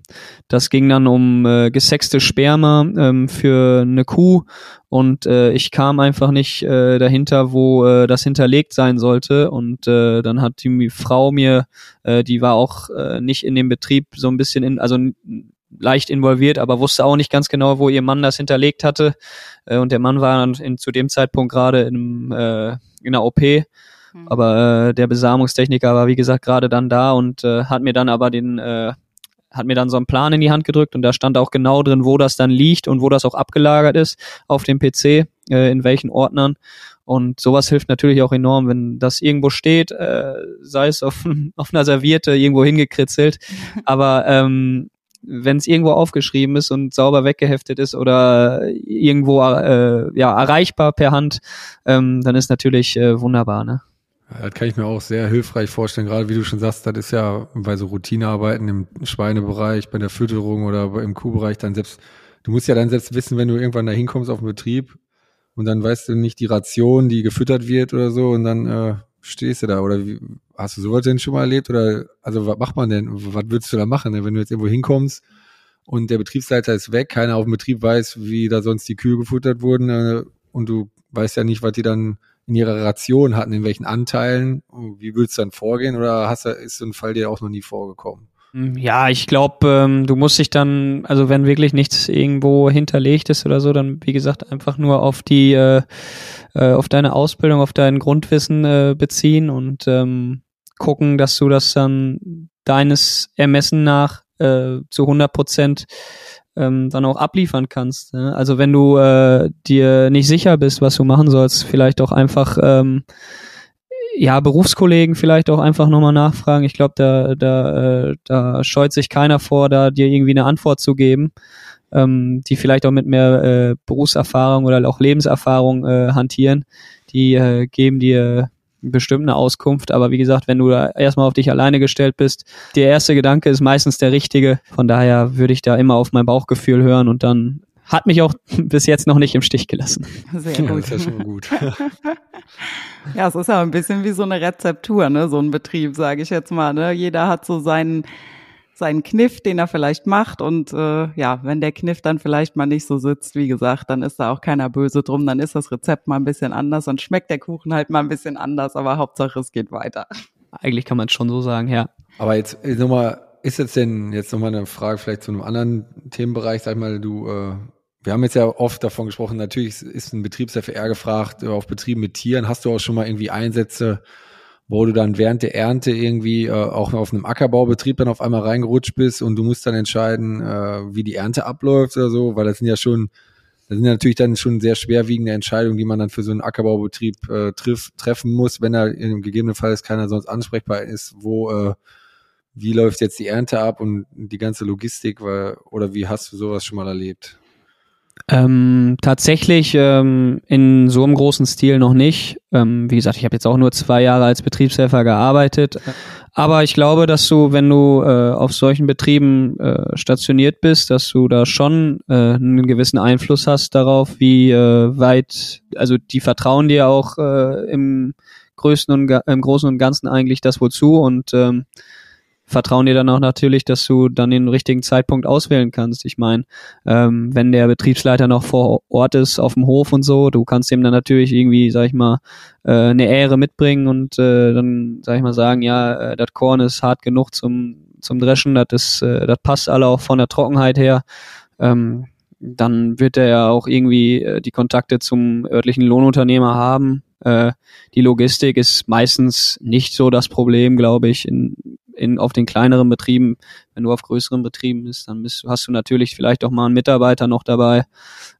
das ging dann um äh, gesexte Sperma ähm, für eine Kuh und ich kam einfach nicht dahinter, wo das hinterlegt sein sollte und dann hat die Frau mir, die war auch nicht in dem Betrieb so ein bisschen in, also leicht involviert, aber wusste auch nicht ganz genau, wo ihr Mann das hinterlegt hatte. Äh, und der Mann war dann in, zu dem Zeitpunkt gerade in, äh, in der OP. Mhm. Aber äh, der Besamungstechniker war, wie gesagt, gerade dann da und äh, hat mir dann aber den, äh, hat mir dann so einen Plan in die Hand gedrückt und da stand auch genau drin, wo das dann liegt und wo das auch abgelagert ist auf dem PC, äh, in welchen Ordnern. Und sowas hilft natürlich auch enorm, wenn das irgendwo steht, äh, sei es auf, [laughs] auf einer Serviette irgendwo hingekritzelt. [laughs] Aber ähm, wenn es irgendwo aufgeschrieben ist und sauber weggeheftet ist oder irgendwo äh, ja erreichbar per Hand, ähm, dann ist natürlich äh, wunderbar, ne? Das kann ich mir auch sehr hilfreich vorstellen, gerade wie du schon sagst, das ist ja bei so Routinearbeiten im Schweinebereich, bei der Fütterung oder im Kuhbereich dann selbst, du musst ja dann selbst wissen, wenn du irgendwann da hinkommst auf den Betrieb und dann weißt du nicht die Ration, die gefüttert wird oder so und dann äh, stehst du da? Oder wie, hast du sowas denn schon mal erlebt? Oder also was macht man denn? Was würdest du da machen, ne? wenn du jetzt irgendwo hinkommst und der Betriebsleiter ist weg, keiner auf dem Betrieb weiß, wie da sonst die Kühe gefuttert wurden äh, und du weißt ja nicht, was die dann in ihrer Ration hatten, in welchen Anteilen. Wie würdest du dann vorgehen? Oder hast du, ist so ein Fall dir auch noch nie vorgekommen? Hm, ja, ich glaube, ähm, du musst dich dann, also wenn wirklich nichts irgendwo hinterlegt ist oder so, dann wie gesagt einfach nur auf die, äh, äh, auf deine Ausbildung, auf dein Grundwissen äh, beziehen und ähm, gucken, dass du das dann deines Ermessen nach äh, zu 100 Prozent ähm, dann auch abliefern kannst. Ne? Also wenn du äh, dir nicht sicher bist, was du machen sollst, vielleicht auch einfach ähm, ja, Berufskollegen vielleicht auch einfach nochmal nachfragen. Ich glaube, da, da, äh, da scheut sich keiner vor, da dir irgendwie eine Antwort zu geben, ähm, die vielleicht auch mit mehr äh, Berufserfahrung oder auch Lebenserfahrung äh, hantieren. Die äh, geben dir bestimmt eine Auskunft, aber wie gesagt, wenn du da erstmal auf dich alleine gestellt bist, der erste Gedanke ist meistens der richtige. Von daher würde ich da immer auf mein Bauchgefühl hören und dann hat mich auch [laughs] bis jetzt noch nicht im Stich gelassen. Sehr gut. Ja, das ist ja schon gut. [laughs] ja, es ist ja ein bisschen wie so eine Rezeptur, ne, so ein Betrieb, sage ich jetzt mal. Ne? Jeder hat so seinen seinen Kniff, den er vielleicht macht. Und äh, ja, wenn der Kniff dann vielleicht mal nicht so sitzt, wie gesagt, dann ist da auch keiner böse drum. Dann ist das Rezept mal ein bisschen anders und schmeckt der Kuchen halt mal ein bisschen anders. Aber Hauptsache, es geht weiter. Eigentlich kann man es schon so sagen, ja. Aber jetzt nochmal, ist jetzt denn jetzt nochmal eine Frage vielleicht zu einem anderen Themenbereich, sag mal, du äh, wir haben jetzt ja oft davon gesprochen, natürlich ist ein Betriebs-FR gefragt, auf Betrieben mit Tieren. Hast du auch schon mal irgendwie Einsätze, wo du dann während der Ernte irgendwie äh, auch auf einem Ackerbaubetrieb dann auf einmal reingerutscht bist und du musst dann entscheiden, äh, wie die Ernte abläuft oder so, weil das sind ja schon, das sind ja natürlich dann schon sehr schwerwiegende Entscheidungen, die man dann für so einen Ackerbaubetrieb äh, triff, treffen muss, wenn er im gegebenen Fall keiner sonst ansprechbar ist, wo äh, wie läuft jetzt die Ernte ab und die ganze Logistik, weil, oder wie hast du sowas schon mal erlebt? Ähm, tatsächlich ähm, in so einem großen Stil noch nicht. Ähm, wie gesagt, ich habe jetzt auch nur zwei Jahre als Betriebshelfer gearbeitet. Aber ich glaube, dass du, wenn du äh, auf solchen Betrieben äh, stationiert bist, dass du da schon äh, einen gewissen Einfluss hast darauf, wie äh, weit, also die vertrauen dir auch äh, im größten und im Großen und Ganzen eigentlich das wozu und ähm, vertrauen dir dann auch natürlich, dass du dann den richtigen Zeitpunkt auswählen kannst. Ich meine, ähm, wenn der Betriebsleiter noch vor Ort ist auf dem Hof und so, du kannst ihm dann natürlich irgendwie, sag ich mal, äh, eine Ehre mitbringen und äh, dann, sag ich mal, sagen, ja, äh, das Korn ist hart genug zum zum Dreschen, das ist, äh, das passt alle auch von der Trockenheit her. Ähm, dann wird er ja auch irgendwie äh, die Kontakte zum örtlichen Lohnunternehmer haben. Äh, die Logistik ist meistens nicht so das Problem, glaube ich. In, in, auf den kleineren Betrieben, wenn du auf größeren Betrieben bist, dann bist, hast du natürlich vielleicht auch mal einen Mitarbeiter noch dabei.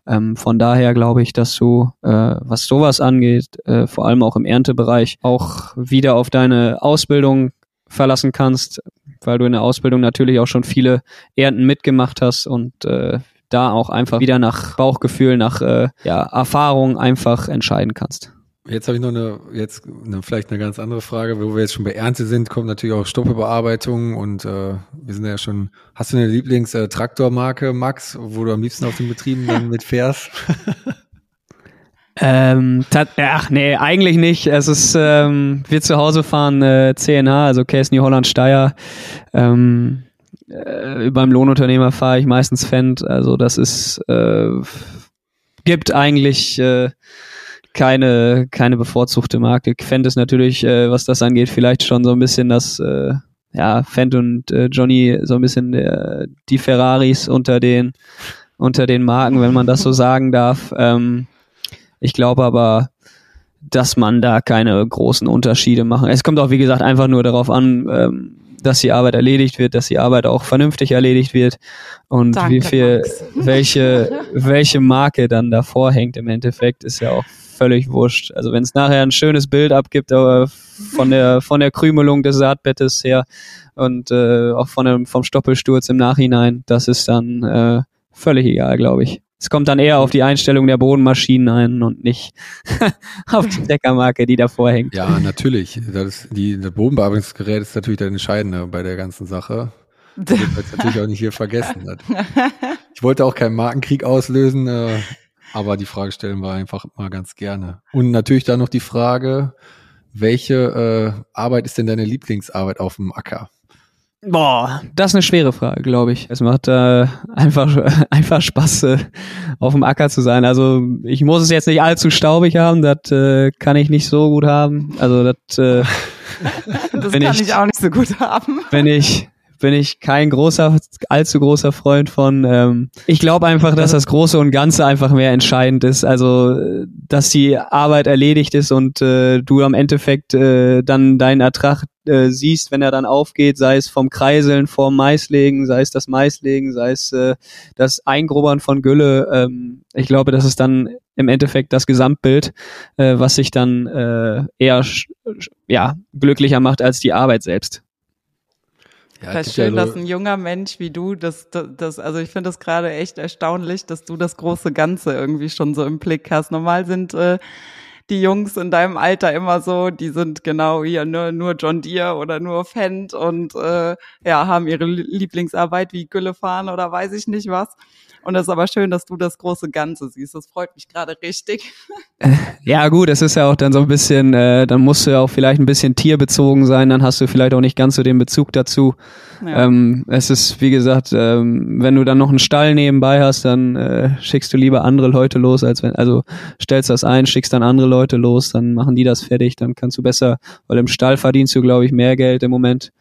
Ähm, von daher glaube ich, dass du, äh, was sowas angeht, äh, vor allem auch im Erntebereich, auch wieder auf deine Ausbildung verlassen kannst, weil du in der Ausbildung natürlich auch schon viele Ernten mitgemacht hast und äh, da auch einfach wieder nach Bauchgefühl, nach äh, ja, Erfahrung einfach entscheiden kannst. Jetzt habe ich noch eine, jetzt eine, vielleicht eine ganz andere Frage, wo wir jetzt schon bei Ernte sind, kommt natürlich auch Stoppebearbeitung und äh, wir sind ja schon. Hast du eine Lieblings-Traktormarke, äh, Max, wo du am liebsten auf den Betrieben dann [laughs] mit fährst? ähm, ach nee, eigentlich nicht. Es ist, ähm, wir zu Hause fahren äh, CNH, also Case New Holland Steyr. Ähm, äh, beim Lohnunternehmer fahre ich meistens Fendt. Also das ist äh, gibt eigentlich äh, keine, keine bevorzugte Marke. Fendt ist natürlich, äh, was das angeht, vielleicht schon so ein bisschen das, äh, ja, Fendt und äh, Johnny so ein bisschen der, die Ferraris unter den, unter den Marken, wenn man das so sagen darf. Ähm, ich glaube aber, dass man da keine großen Unterschiede machen. Es kommt auch, wie gesagt, einfach nur darauf an, ähm, dass die Arbeit erledigt wird, dass die Arbeit auch vernünftig erledigt wird und Danke, wie viel, Max. [laughs] welche, welche Marke dann davor hängt im Endeffekt, ist ja auch völlig wurscht. Also wenn es nachher ein schönes Bild abgibt, aber von der von der Krümelung des Saatbettes her und äh, auch von dem, vom Stoppelsturz im Nachhinein, das ist dann äh, völlig egal, glaube ich. Es kommt dann eher auf die Einstellung der Bodenmaschinen ein und nicht [laughs] auf die Deckermarke, die davor hängt. Ja, natürlich. Das, die, das Bodenbearbeitungsgerät ist natürlich das Entscheidende bei der ganzen Sache. Das wird natürlich auch nicht hier vergessen. Ich wollte auch keinen Markenkrieg auslösen. Äh, aber die Frage stellen wir einfach mal ganz gerne. Und natürlich dann noch die Frage, welche äh, Arbeit ist denn deine Lieblingsarbeit auf dem Acker? Boah, das ist eine schwere Frage, glaube ich. Es macht äh, einfach [laughs] einfach Spaß, äh, auf dem Acker zu sein. Also ich muss es jetzt nicht allzu staubig haben, das äh, kann ich nicht so gut haben. Also das, äh, [laughs] das kann ich, ich auch nicht so gut haben. Wenn ich bin ich kein großer, allzu großer Freund von. Ähm, ich glaube einfach, dass das Große und Ganze einfach mehr entscheidend ist. Also, dass die Arbeit erledigt ist und äh, du am Endeffekt äh, dann deinen Ertrag äh, siehst, wenn er dann aufgeht, sei es vom Kreiseln, vorm Maislegen, sei es das Maislegen, sei es äh, das Eingrubbern von Gülle. Ähm, ich glaube, das ist dann im Endeffekt das Gesamtbild, äh, was sich dann äh, eher ja, glücklicher macht als die Arbeit selbst. Ja, das ist schön, ja dass ein junger Mensch wie du, das, das, das also ich finde das gerade echt erstaunlich, dass du das große Ganze irgendwie schon so im Blick hast. Normal sind äh, die Jungs in deinem Alter immer so, die sind genau hier nur, nur John Deere oder nur Fendt und äh, ja, haben ihre Lieblingsarbeit wie Gülle fahren oder weiß ich nicht was. Und es ist aber schön, dass du das große Ganze siehst. Das freut mich gerade richtig. [laughs] Ja, gut, es ist ja auch dann so ein bisschen, äh, dann musst du ja auch vielleicht ein bisschen tierbezogen sein, dann hast du vielleicht auch nicht ganz so den Bezug dazu. Ja. Ähm, es ist, wie gesagt, ähm, wenn du dann noch einen Stall nebenbei hast, dann äh, schickst du lieber andere Leute los, als wenn, also stellst das ein, schickst dann andere Leute los, dann machen die das fertig, dann kannst du besser, weil im Stall verdienst du, glaube ich, mehr Geld im Moment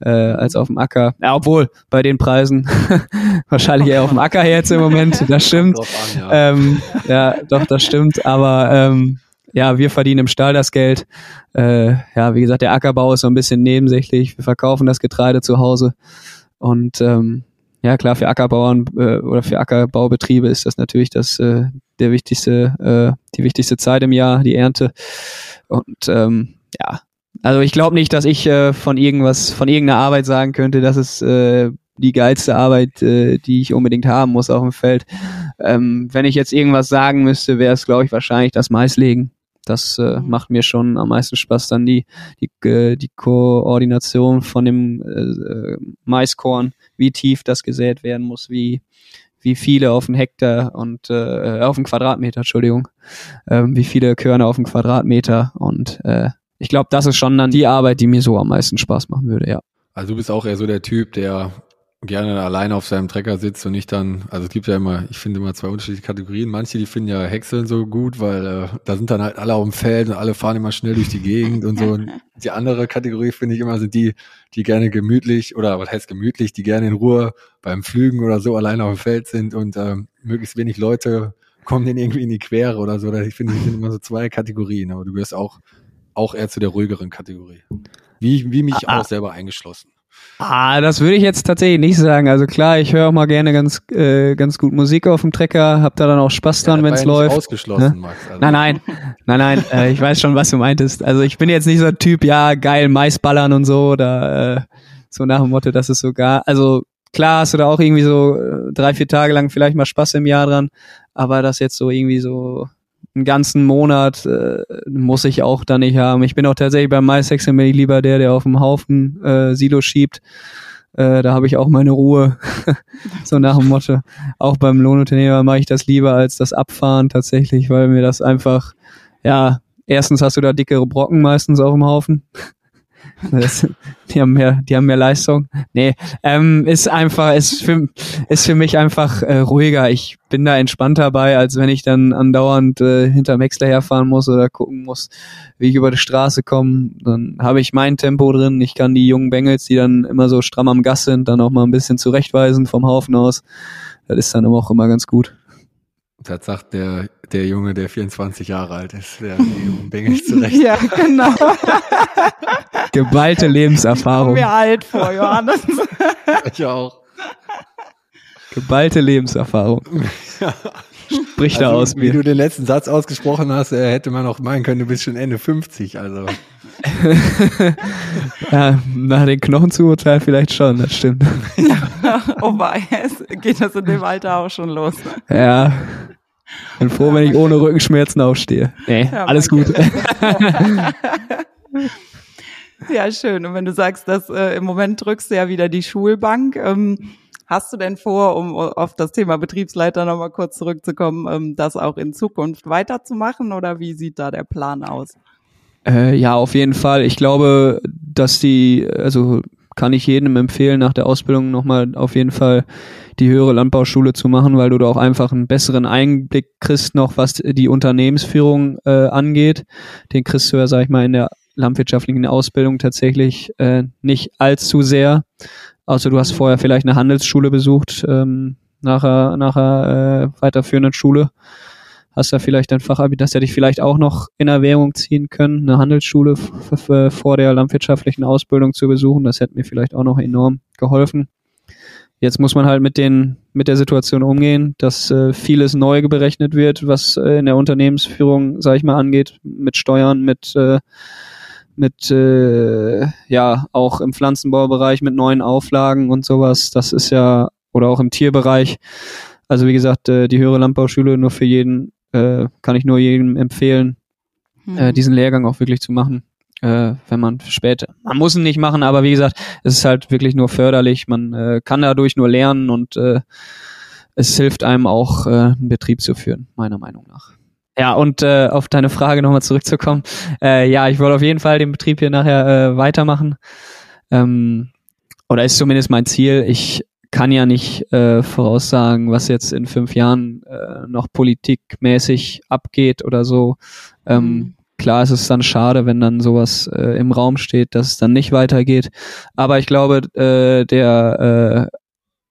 äh, als auf dem Acker. Ja, obwohl bei den Preisen [laughs] wahrscheinlich eher auf dem Acker jetzt im Moment. [laughs] Das stimmt. An, ja. Ähm, ja, doch, das stimmt. Aber ähm, ja, wir verdienen im Stall das Geld. Äh, ja, wie gesagt, der Ackerbau ist so ein bisschen nebensächlich. Wir verkaufen das Getreide zu Hause und ähm, ja klar, für Ackerbauern äh, oder für Ackerbaubetriebe ist das natürlich das äh, der wichtigste, äh, die wichtigste Zeit im Jahr, die Ernte. Und ähm, ja, also ich glaube nicht, dass ich äh, von irgendwas, von irgendeiner Arbeit sagen könnte, dass es äh, die geilste Arbeit, äh, die ich unbedingt haben muss auf dem Feld. Ähm, wenn ich jetzt irgendwas sagen müsste, wäre es, glaube ich, wahrscheinlich das Maislegen. Das äh, mhm. macht mir schon am meisten Spaß. Dann die, die, äh, die Koordination von dem äh, Maiskorn, wie tief das gesät werden muss, wie, wie viele auf den Hektar und äh, auf den Quadratmeter, Entschuldigung, äh, wie viele Körner auf den Quadratmeter und äh, ich glaube, das ist schon dann die Arbeit, die mir so am meisten Spaß machen würde, ja. Also du bist auch eher so der Typ, der gerne alleine auf seinem Trecker sitzt und nicht dann, also es gibt ja immer, ich finde immer zwei unterschiedliche Kategorien. Manche, die finden ja Häckseln so gut, weil äh, da sind dann halt alle auf dem Feld und alle fahren immer schnell durch die Gegend und so. Und die andere Kategorie finde ich immer sind die, die gerne gemütlich oder was heißt gemütlich, die gerne in Ruhe beim Flügen oder so alleine auf dem Feld sind und ähm, möglichst wenig Leute kommen denen irgendwie in die Quere oder so. Ich finde, die sind immer so zwei Kategorien, aber du wirst auch auch eher zu der ruhigeren Kategorie. Wie, wie mich ah, auch selber eingeschlossen. Ah, das würde ich jetzt tatsächlich nicht sagen. Also klar, ich höre auch mal gerne ganz, äh, ganz gut Musik auf dem Trecker, hab da dann auch Spaß dran, ja, wenn es läuft. Ausgeschlossen, ne? Max, also. Nein, nein, nein, nein. [laughs] Äh, ich weiß schon, was du meintest. Also ich bin jetzt nicht so ein Typ, ja geil Maisballern und so oder äh, so nach dem Motto, das ist sogar. Also klar hast du da auch irgendwie so äh, drei, vier Tage lang vielleicht mal Spaß im Jahr dran, aber das jetzt so irgendwie so einen ganzen Monat äh, muss ich auch da nicht haben. Ich bin auch tatsächlich beim MySexen bin ich lieber der, der auf dem Haufen äh, Silo schiebt. Äh, da habe ich auch meine Ruhe. [laughs] so nach dem Motto. Auch beim Lohnunternehmer mache ich das lieber als das Abfahren tatsächlich, weil mir das einfach, ja, erstens hast du da dickere Brocken meistens auf dem Haufen. Das, die haben mehr, die haben mehr Leistung. Nee, ähm, ist einfach, ist für, ist für mich einfach äh, ruhiger. Ich bin da entspannter dabei, als wenn ich dann andauernd äh, hinterm Häcksler herfahren muss oder gucken muss, wie ich über die Straße komme. Dann habe ich mein Tempo drin. Ich kann die jungen Bengels, die dann immer so stramm am Gas sind, dann auch mal ein bisschen zurechtweisen vom Haufen aus. Das ist dann auch immer ganz gut. Das sagt der, der Junge, der 24 Jahre alt ist, der jungen Bengels [laughs] zurecht. ja, genau. Geballte Lebenserfahrung. Ich mir alt vor, Johannes. [laughs] ich auch. Geballte Lebenserfahrung. [laughs] Sprich also, da aus mir. Wie du den letzten Satz ausgesprochen hast, äh, hätte man auch meinen können, du bist schon Ende 50, also. [laughs] ja, nach den Knochen zu urteilen vielleicht schon, das stimmt. ja, [laughs] wobei, es geht das in dem Alter auch schon los. Ja. Bin froh, wenn ich ohne Rückenschmerzen aufstehe. Nee, ja, alles gut. [laughs] ja, schön. Und wenn du sagst, dass äh, im Moment drückst du ja wieder die Schulbank, ähm, hast du denn vor, um auf das Thema Betriebsleiter nochmal kurz zurückzukommen, ähm, das auch in Zukunft weiterzumachen oder wie sieht da der Plan aus? Äh, ja, auf jeden Fall. Ich glaube, dass die, also kann ich jedem empfehlen, nach der Ausbildung nochmal auf jeden Fall die höhere Landbauschule zu machen, weil du da auch einfach einen besseren Einblick kriegst noch, was die Unternehmensführung äh, angeht. Den kriegst du ja, sag ich mal, in der landwirtschaftlichen Ausbildung tatsächlich äh, nicht allzu sehr. Außer du hast vorher vielleicht eine Handelsschule besucht, ähm, nachher, nachher äh, weiterführenden Schule. hast da vielleicht dein Fachabi, das hätte ich vielleicht auch noch in Erwägung ziehen können, eine Handelsschule vor der landwirtschaftlichen Ausbildung zu besuchen. Das hätte mir vielleicht auch noch enorm geholfen. Jetzt muss man halt mit den mit der Situation umgehen, dass äh, vieles neu berechnet wird, was äh, in der Unternehmensführung, sage ich mal, angeht, mit Steuern, mit äh, mit äh, ja auch im Pflanzenbaubereich mit neuen Auflagen und sowas. Das ist ja oder auch im Tierbereich. Also wie gesagt, äh, die höhere Landbauschule nur für jeden äh, kann ich nur jedem empfehlen, hm. äh, diesen Lehrgang auch wirklich zu machen äh, wenn man später. Man muss ihn nicht machen, aber wie gesagt, es ist halt wirklich nur förderlich. Man äh, kann dadurch nur lernen und äh, es hilft einem auch, äh, einen Betrieb zu führen, meiner Meinung nach. Ja, und äh, auf deine Frage nochmal zurückzukommen. Äh, ja, ich wollte auf jeden Fall den Betrieb hier nachher äh, weitermachen. Ähm, oder ist zumindest mein Ziel. Ich kann ja nicht äh, voraussagen, was jetzt in fünf Jahren äh, noch politikmäßig abgeht oder so. Ähm, mhm. Klar ist es dann schade, wenn dann sowas äh, im Raum steht, dass es dann nicht weitergeht. Aber ich glaube, äh, der äh,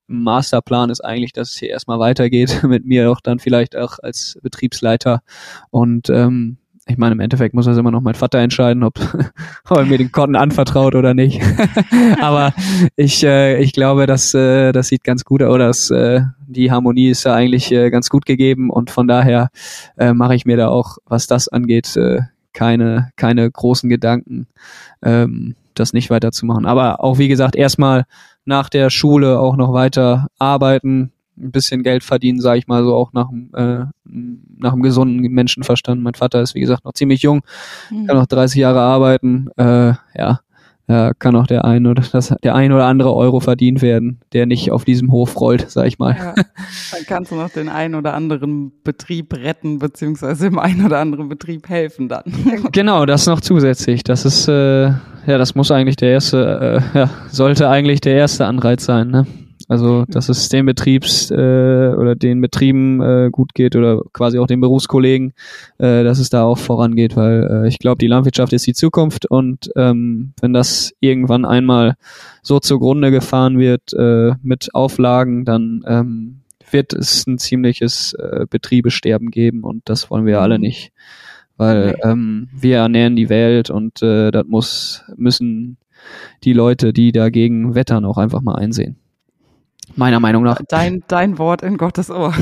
Masterplan ist eigentlich, dass es hier erstmal weitergeht, [laughs] mit mir auch dann vielleicht auch als Betriebsleiter. Und ähm, ich meine, im Endeffekt muss das immer noch mein Vater entscheiden, ob, [laughs] ob er mir den Konten anvertraut oder nicht. [laughs] Aber ich, äh, ich glaube, dass äh, das sieht ganz gut aus. Oder dass, äh, die Harmonie ist ja eigentlich äh, ganz gut gegeben und von daher äh, mache ich mir da auch, was das angeht, äh, keine, keine großen Gedanken, ähm, das nicht weiterzumachen. Aber auch wie gesagt, erstmal nach der Schule auch noch weiter arbeiten, ein bisschen Geld verdienen, sage ich mal so, auch nach, äh, nach einem gesunden Menschenverstand. Mein Vater ist, wie gesagt, noch ziemlich jung, mhm. kann noch 30 Jahre arbeiten. Äh, ja, ja, kann auch der ein oder das, der ein oder andere Euro verdient werden, der nicht auf diesem Hof rollt, sag ich mal. Ja, dann kannst du noch den einen oder anderen Betrieb retten, beziehungsweise im einen oder anderen Betrieb helfen dann. genau, das noch zusätzlich. Das ist, äh, ja, das muss eigentlich der erste, äh, [laughs] ja, sollte eigentlich der erste Anreiz sein, ne? Also, dass es den Betriebs äh, oder den Betrieben äh, gut geht oder quasi auch den Berufskollegen, äh, dass es da auch vorangeht, weil äh, ich glaube, die Landwirtschaft ist die Zukunft und ähm, wenn das irgendwann einmal so zugrunde gefahren wird äh, mit Auflagen, dann ähm, wird es ein ziemliches äh, Betriebesterben geben und das wollen wir alle mhm. nicht, weil ähm, wir ernähren die Welt und äh, das muss müssen die Leute, die dagegen wettern, auch einfach mal einsehen. Meiner Meinung nach. Dein, dein Wort in Gottes Ohr.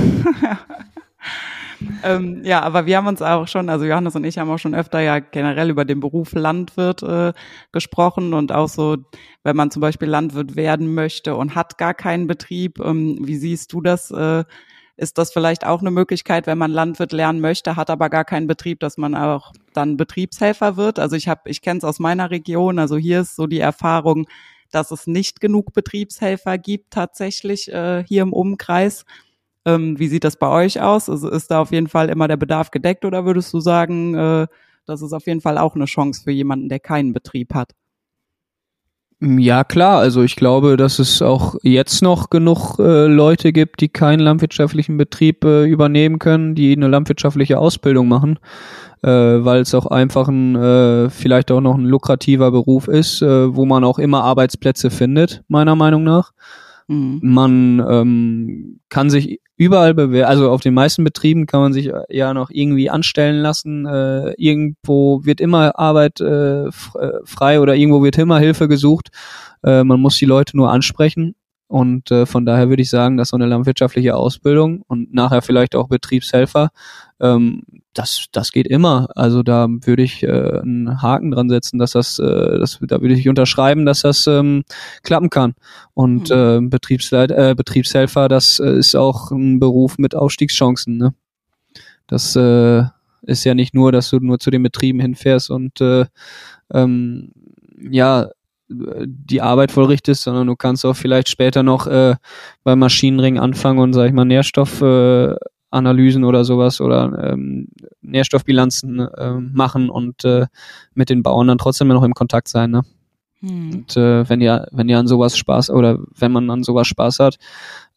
[laughs] ähm, ja, aber wir haben uns auch schon, also Johannes und ich haben auch schon öfter ja generell über den Beruf Landwirt äh, gesprochen und auch so, wenn man zum Beispiel Landwirt werden möchte und hat gar keinen Betrieb, ähm, wie siehst du das? Äh, ist das vielleicht auch eine Möglichkeit, wenn man Landwirt lernen möchte, hat aber gar keinen Betrieb, dass man auch dann Betriebshelfer wird? Also ich habe, ich kenne es aus meiner Region, also hier ist so die Erfahrung, dass es nicht genug Betriebshelfer gibt tatsächlich äh, hier im Umkreis. Ähm, wie sieht das bei euch aus? Also ist da auf jeden Fall immer der Bedarf gedeckt oder würdest du sagen, äh, das ist auf jeden Fall auch eine Chance für jemanden, der keinen Betrieb hat? Ja, klar. Also ich glaube, dass es auch jetzt noch genug äh, Leute gibt, die keinen landwirtschaftlichen Betrieb äh, übernehmen können, die eine landwirtschaftliche Ausbildung machen äh, weil es auch einfach ein, äh, vielleicht auch noch ein lukrativer Beruf ist, äh, wo man auch immer Arbeitsplätze findet, meiner Meinung nach. Mhm. Man ähm, kann sich überall bewerben, also auf den meisten Betrieben kann man sich ja noch irgendwie anstellen lassen. Äh, irgendwo wird immer Arbeit äh, äh frei oder irgendwo wird immer Hilfe gesucht. Äh, man muss die Leute nur ansprechen und äh, von daher würde ich sagen, dass so eine landwirtschaftliche Ausbildung und nachher vielleicht auch Betriebshelfer, ähm, das, das geht immer. Also da würde ich äh, einen Haken dran setzen, dass das, äh, das da würde ich unterschreiben, dass das ähm, klappen kann. Und mhm. äh, Betriebsleit, äh, Betriebshelfer, das äh, ist auch ein Beruf mit Aufstiegschancen. Ne? Das äh, ist ja nicht nur, dass du nur zu den Betrieben hinfährst und äh, ähm, ja, die Arbeit vollrichtest, sondern du kannst auch vielleicht später noch äh, beim Maschinenring anfangen und, sag ich mal, Nährstoffanalysen äh, oder sowas oder ähm, Nährstoffbilanzen äh, machen und äh, mit den Bauern dann trotzdem noch im Kontakt sein. Ne? Hm. Und äh, wenn ihr, wenn ihr an sowas Spaß oder wenn man an sowas Spaß hat,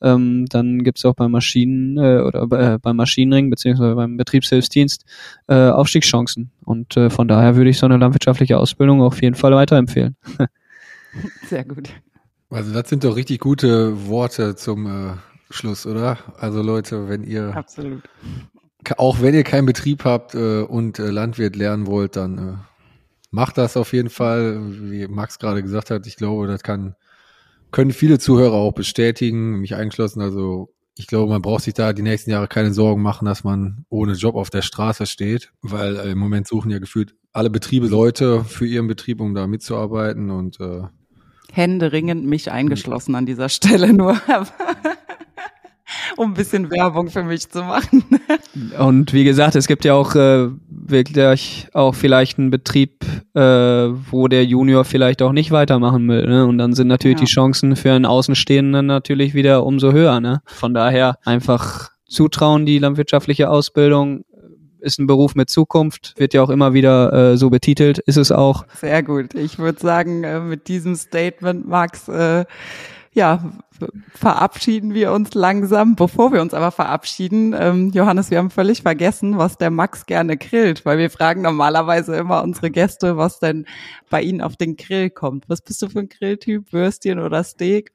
ähm, dann gibt's auch beim Maschinen äh, oder äh, beim Maschinenring beziehungsweise beim Betriebshilfsdienst äh, Aufstiegschancen. Und äh, von daher würde ich so eine landwirtschaftliche Ausbildung auf jeden Fall weiterempfehlen. [laughs] [laughs] Sehr gut. Also das sind doch richtig gute Worte zum äh, Schluss, oder? Also Leute, wenn ihr Absolut. auch wenn ihr keinen Betrieb habt äh, und äh, Landwirt lernen wollt, dann äh, macht das auf jeden Fall. Wie Max gerade gesagt hat, ich glaube, das kann, können viele Zuhörer auch bestätigen, mich eingeschlossen. Also ich glaube, man braucht sich da die nächsten Jahre keine Sorgen machen, dass man ohne Job auf der Straße steht, weil äh, im Moment suchen ja gefühlt alle Betriebe Leute für ihren Betrieb, um da mitzuarbeiten und äh, Händeringend mich eingeschlossen an dieser Stelle nur. [laughs] um ein bisschen Werbung für mich zu machen. Und wie gesagt, es gibt ja auch äh, wirklich auch vielleicht einen Betrieb, äh, wo der Junior vielleicht auch nicht weitermachen will. Ne? Und dann sind natürlich ja. die Chancen für einen Außenstehenden natürlich wieder umso höher. Ne? Von daher einfach zutrauen, die landwirtschaftliche Ausbildung ist ein Beruf mit Zukunft, wird ja auch immer wieder äh, so betitelt, ist es auch. Sehr gut. Ich würde sagen, äh, mit diesem Statement, Max, äh, ja, verabschieden wir uns langsam. Bevor wir uns aber verabschieden, ähm, Johannes, wir haben völlig vergessen, was der Max gerne grillt, weil wir fragen normalerweise immer unsere Gäste, was denn bei ihnen auf den Grill kommt. Was bist du für ein Grilltyp? Würstchen oder Steak?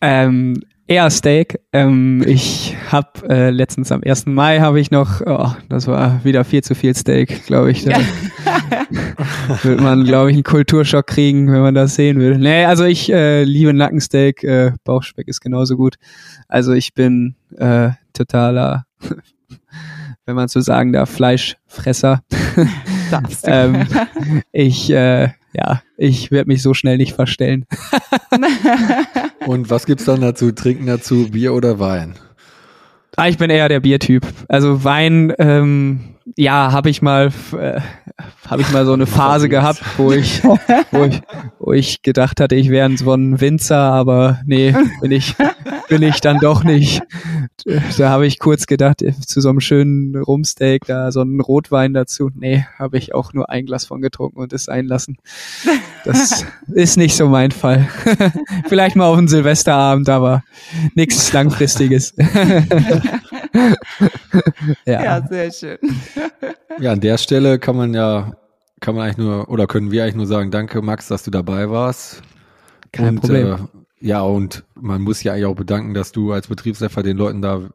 Ähm, eher Steak. Ähm, ich habe äh, letztens am 1. Mai habe ich noch, oh, das war wieder viel zu viel Steak, glaube ich. Da [laughs] wird man, glaube ich, einen Kulturschock kriegen, wenn man das sehen will. Nee, also ich äh, liebe Nackensteak, äh, Bauchspeck ist genauso gut. Also ich bin äh, totaler, [laughs] wenn man so sagen darf, Fleischfresser. [laughs] ähm, ich äh, ja, ich werde mich so schnell nicht verstellen. [laughs] Und was gibt's dann dazu? Trinken dazu Bier oder Wein? Ah, ich bin eher der Biertyp. Also Wein, ähm, ja, habe ich mal, äh, habe ich mal so eine Phase gehabt, wo ich, wo ich, wo ich gedacht hatte, ich wäre so ein Winzer, aber nee, bin ich, bin ich dann doch nicht. Da habe ich kurz gedacht, zu so einem schönen Rumsteak, da so einen Rotwein dazu. Nee, habe ich auch nur ein Glas von getrunken und es einlassen. Das ist nicht so mein Fall. [laughs] Vielleicht mal auf einen Silvesterabend, aber nichts Langfristiges. [laughs] ja. ja, sehr schön. Ja, an der Stelle kann man ja, kann man eigentlich nur, oder können wir eigentlich nur sagen, danke Max, dass du dabei warst. Kein und, Problem. Äh, ja, und man muss ja eigentlich auch bedanken, dass du als Betriebshelfer den Leuten da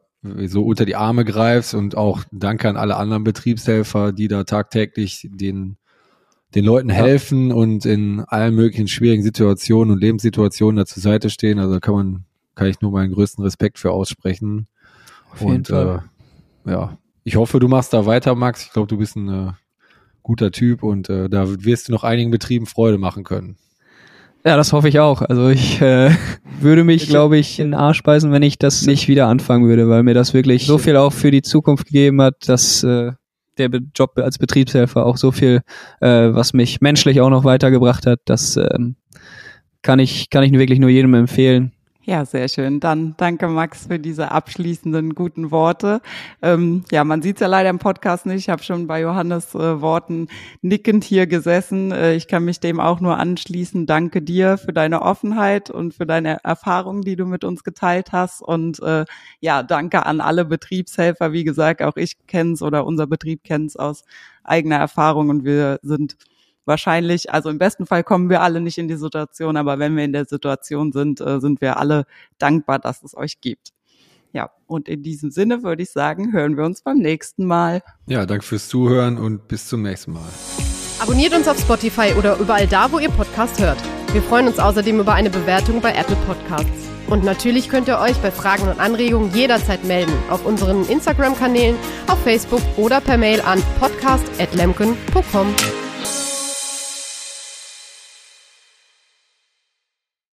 so unter die Arme greifst und auch danke an alle anderen Betriebshelfer, die da tagtäglich den, den Leuten helfen ja. und in allen möglichen schwierigen Situationen und Lebenssituationen da zur Seite stehen. Also da kann man, kann ich nur meinen größten Respekt für aussprechen. Auf jeden und, Fall. Äh, ja, ich hoffe, du machst da weiter, Max. Ich glaube, du bist ein äh, guter Typ und äh, da wirst du noch einigen Betrieben Freude machen können. Ja, das hoffe ich auch. Also ich äh, [laughs] würde mich, glaube ich, in den Arsch beißen, wenn ich das nicht wieder anfangen würde, weil mir das wirklich so viel auch für die Zukunft gegeben hat, dass äh, der Job als Betriebshelfer auch so viel, äh, was mich menschlich auch noch weitergebracht hat. Das äh, kann ich kann ich wirklich nur jedem empfehlen. Ja, sehr schön. Dann danke Max für diese abschließenden guten Worte. Ähm, ja, man sieht es ja leider im Podcast nicht. Ich habe schon bei Johannes äh, Worten nickend hier gesessen. Äh, ich kann mich dem auch nur anschließen. Danke dir für deine Offenheit und für deine Erfahrungen, die du mit uns geteilt hast. Und äh, ja, danke an alle Betriebshelfer. Wie gesagt, auch ich kenne es oder unser Betrieb kennt es aus eigener Erfahrung und wir sind wahrscheinlich, also im besten Fall kommen wir alle nicht in die Situation, aber wenn wir in der Situation sind, äh, sind wir alle dankbar, dass es euch gibt. Ja, und in diesem Sinne würde ich sagen, hören wir uns beim nächsten Mal. Ja, danke fürs Zuhören und bis zum nächsten Mal. Abonniert uns auf Spotify oder überall da, wo ihr Podcast hört. Wir freuen uns außerdem über eine Bewertung bei Apple Podcasts. Und natürlich könnt ihr euch bei Fragen und Anregungen jederzeit melden auf unseren Instagram-Kanälen, auf Facebook oder per Mail an podcast.lemken.com.